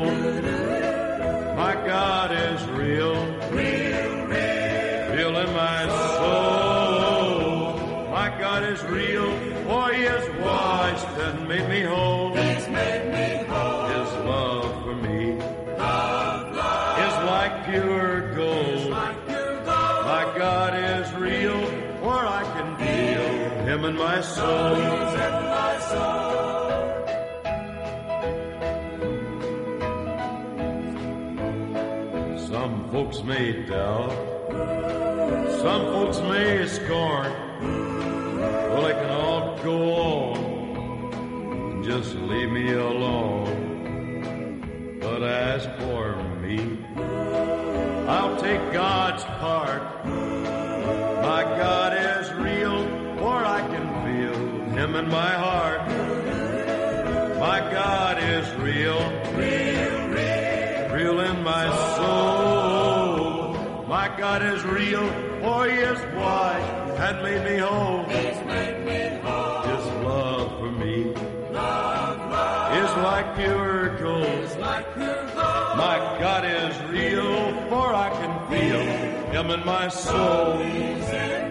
My God is real, real, real, real in my soul. My God is real, for He has washed and made me whole. Some folks may doubt, some folks may scorn. Well, they can all go on just leave me alone. But as for me, I'll take God's part. My God In my heart. My God is real, real, real, in my soul. My God is real, for He is washed and made me whole. His love for me. Is like pure gold. My God is real, for I can feel Him in my soul.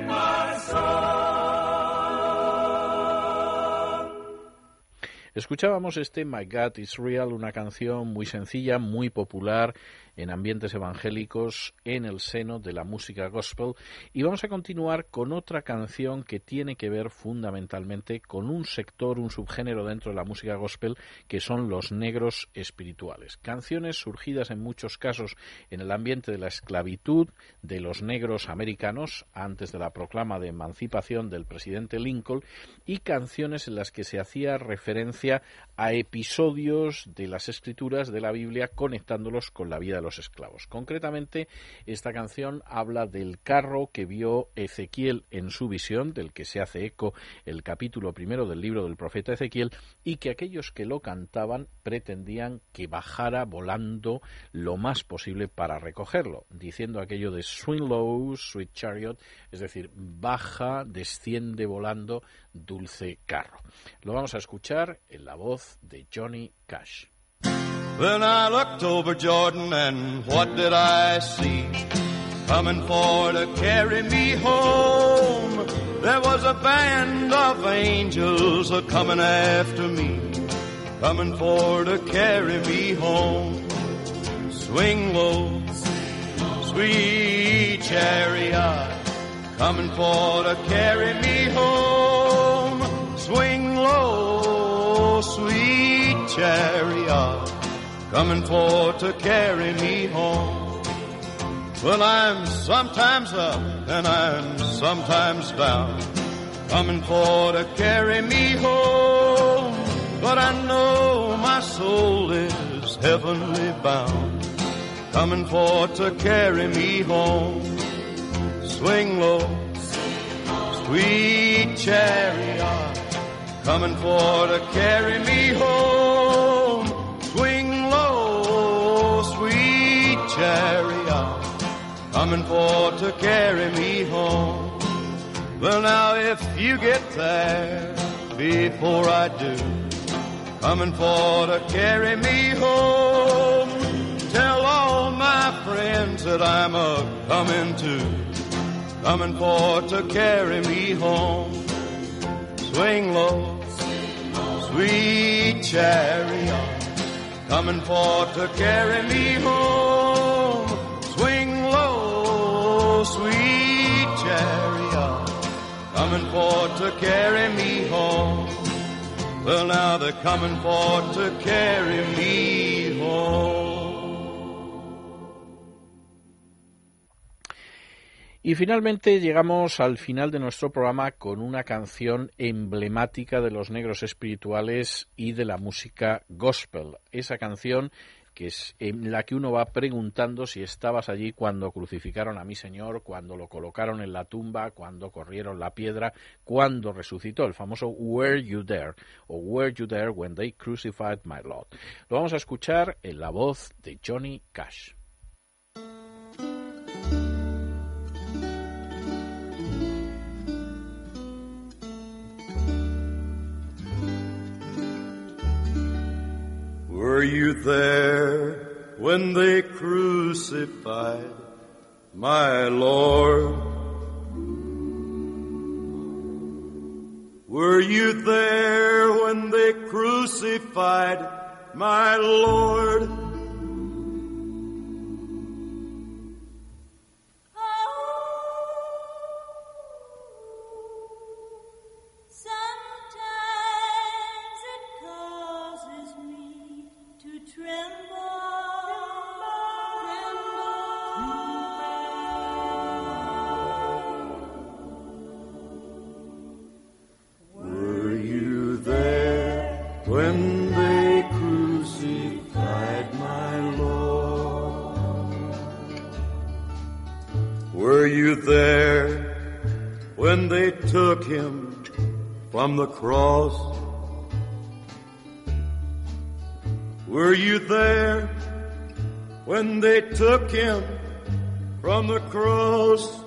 Escuchábamos este My God is Real, una canción muy sencilla, muy popular en ambientes evangélicos en el seno de la música gospel y vamos a continuar con otra canción que tiene que ver fundamentalmente con un sector, un subgénero dentro de la música gospel que son los negros espirituales. Canciones surgidas en muchos casos en el ambiente de la esclavitud de los negros americanos antes de la proclama de emancipación del presidente Lincoln y canciones en las que se hacía referencia a episodios de las escrituras de la Biblia conectándolos con la vida de los esclavos. Concretamente, esta canción habla del carro que vio Ezequiel en su visión, del que se hace eco el capítulo primero del libro del profeta Ezequiel, y que aquellos que lo cantaban pretendían que bajara volando lo más posible para recogerlo, diciendo aquello de swing low, sweet chariot, es decir, baja, desciende volando, dulce carro. Lo vamos a escuchar en la voz de Johnny Cash. Then I looked over Jordan and what did I see? Coming for to carry me home. There was a band of angels a coming after me. Coming for to carry me home. Swing low, sweet chariot. Coming for to carry me home. Swing low, sweet chariot coming for to carry me home. Well, I'm sometimes up and I'm sometimes down, coming for to carry me home. But I know my soul is heavenly bound, coming for to carry me home. Swing low, sweet chariot, coming for to carry me home. Swing low, sweet chariot, coming for to carry me home. Well, now if you get there before I do, coming for to carry me home, tell all my friends that I'm a coming to, coming for to carry me home. Swing low, sweet chariot coming for to carry me home. Swing low, sweet chariot, coming for to carry me home. Well, now they're coming for to carry me home. Y finalmente llegamos al final de nuestro programa con una canción emblemática de los negros espirituales y de la música gospel. Esa canción que es en la que uno va preguntando si estabas allí cuando crucificaron a mi Señor, cuando lo colocaron en la tumba, cuando corrieron la piedra, cuando resucitó, el famoso Were You There o Were You There When They Crucified My Lord. Lo vamos a escuchar en la voz de Johnny Cash. Were you there when they crucified my Lord? Were you there when they crucified my Lord? From the cross? Were you there when they took him from the cross?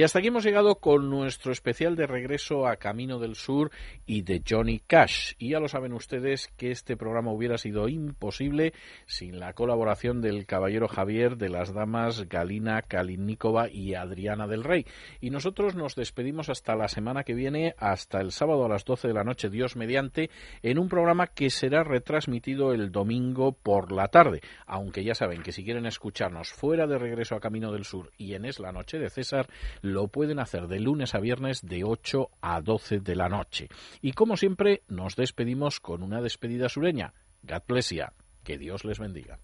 Y hasta aquí hemos llegado con nuestro especial de regreso a Camino del Sur y de Johnny Cash. Y ya lo saben ustedes que este programa hubiera sido imposible sin la colaboración del caballero Javier, de las damas Galina Kalinikova y Adriana del Rey. Y nosotros nos despedimos hasta la semana que viene, hasta el sábado a las 12 de la noche, Dios mediante, en un programa que será retransmitido el domingo por la tarde. Aunque ya saben que si quieren escucharnos fuera de regreso a Camino del Sur y en Es la Noche de César, lo pueden hacer de lunes a viernes de 8 a 12 de la noche. Y como siempre, nos despedimos con una despedida sureña. God. Que Dios les bendiga.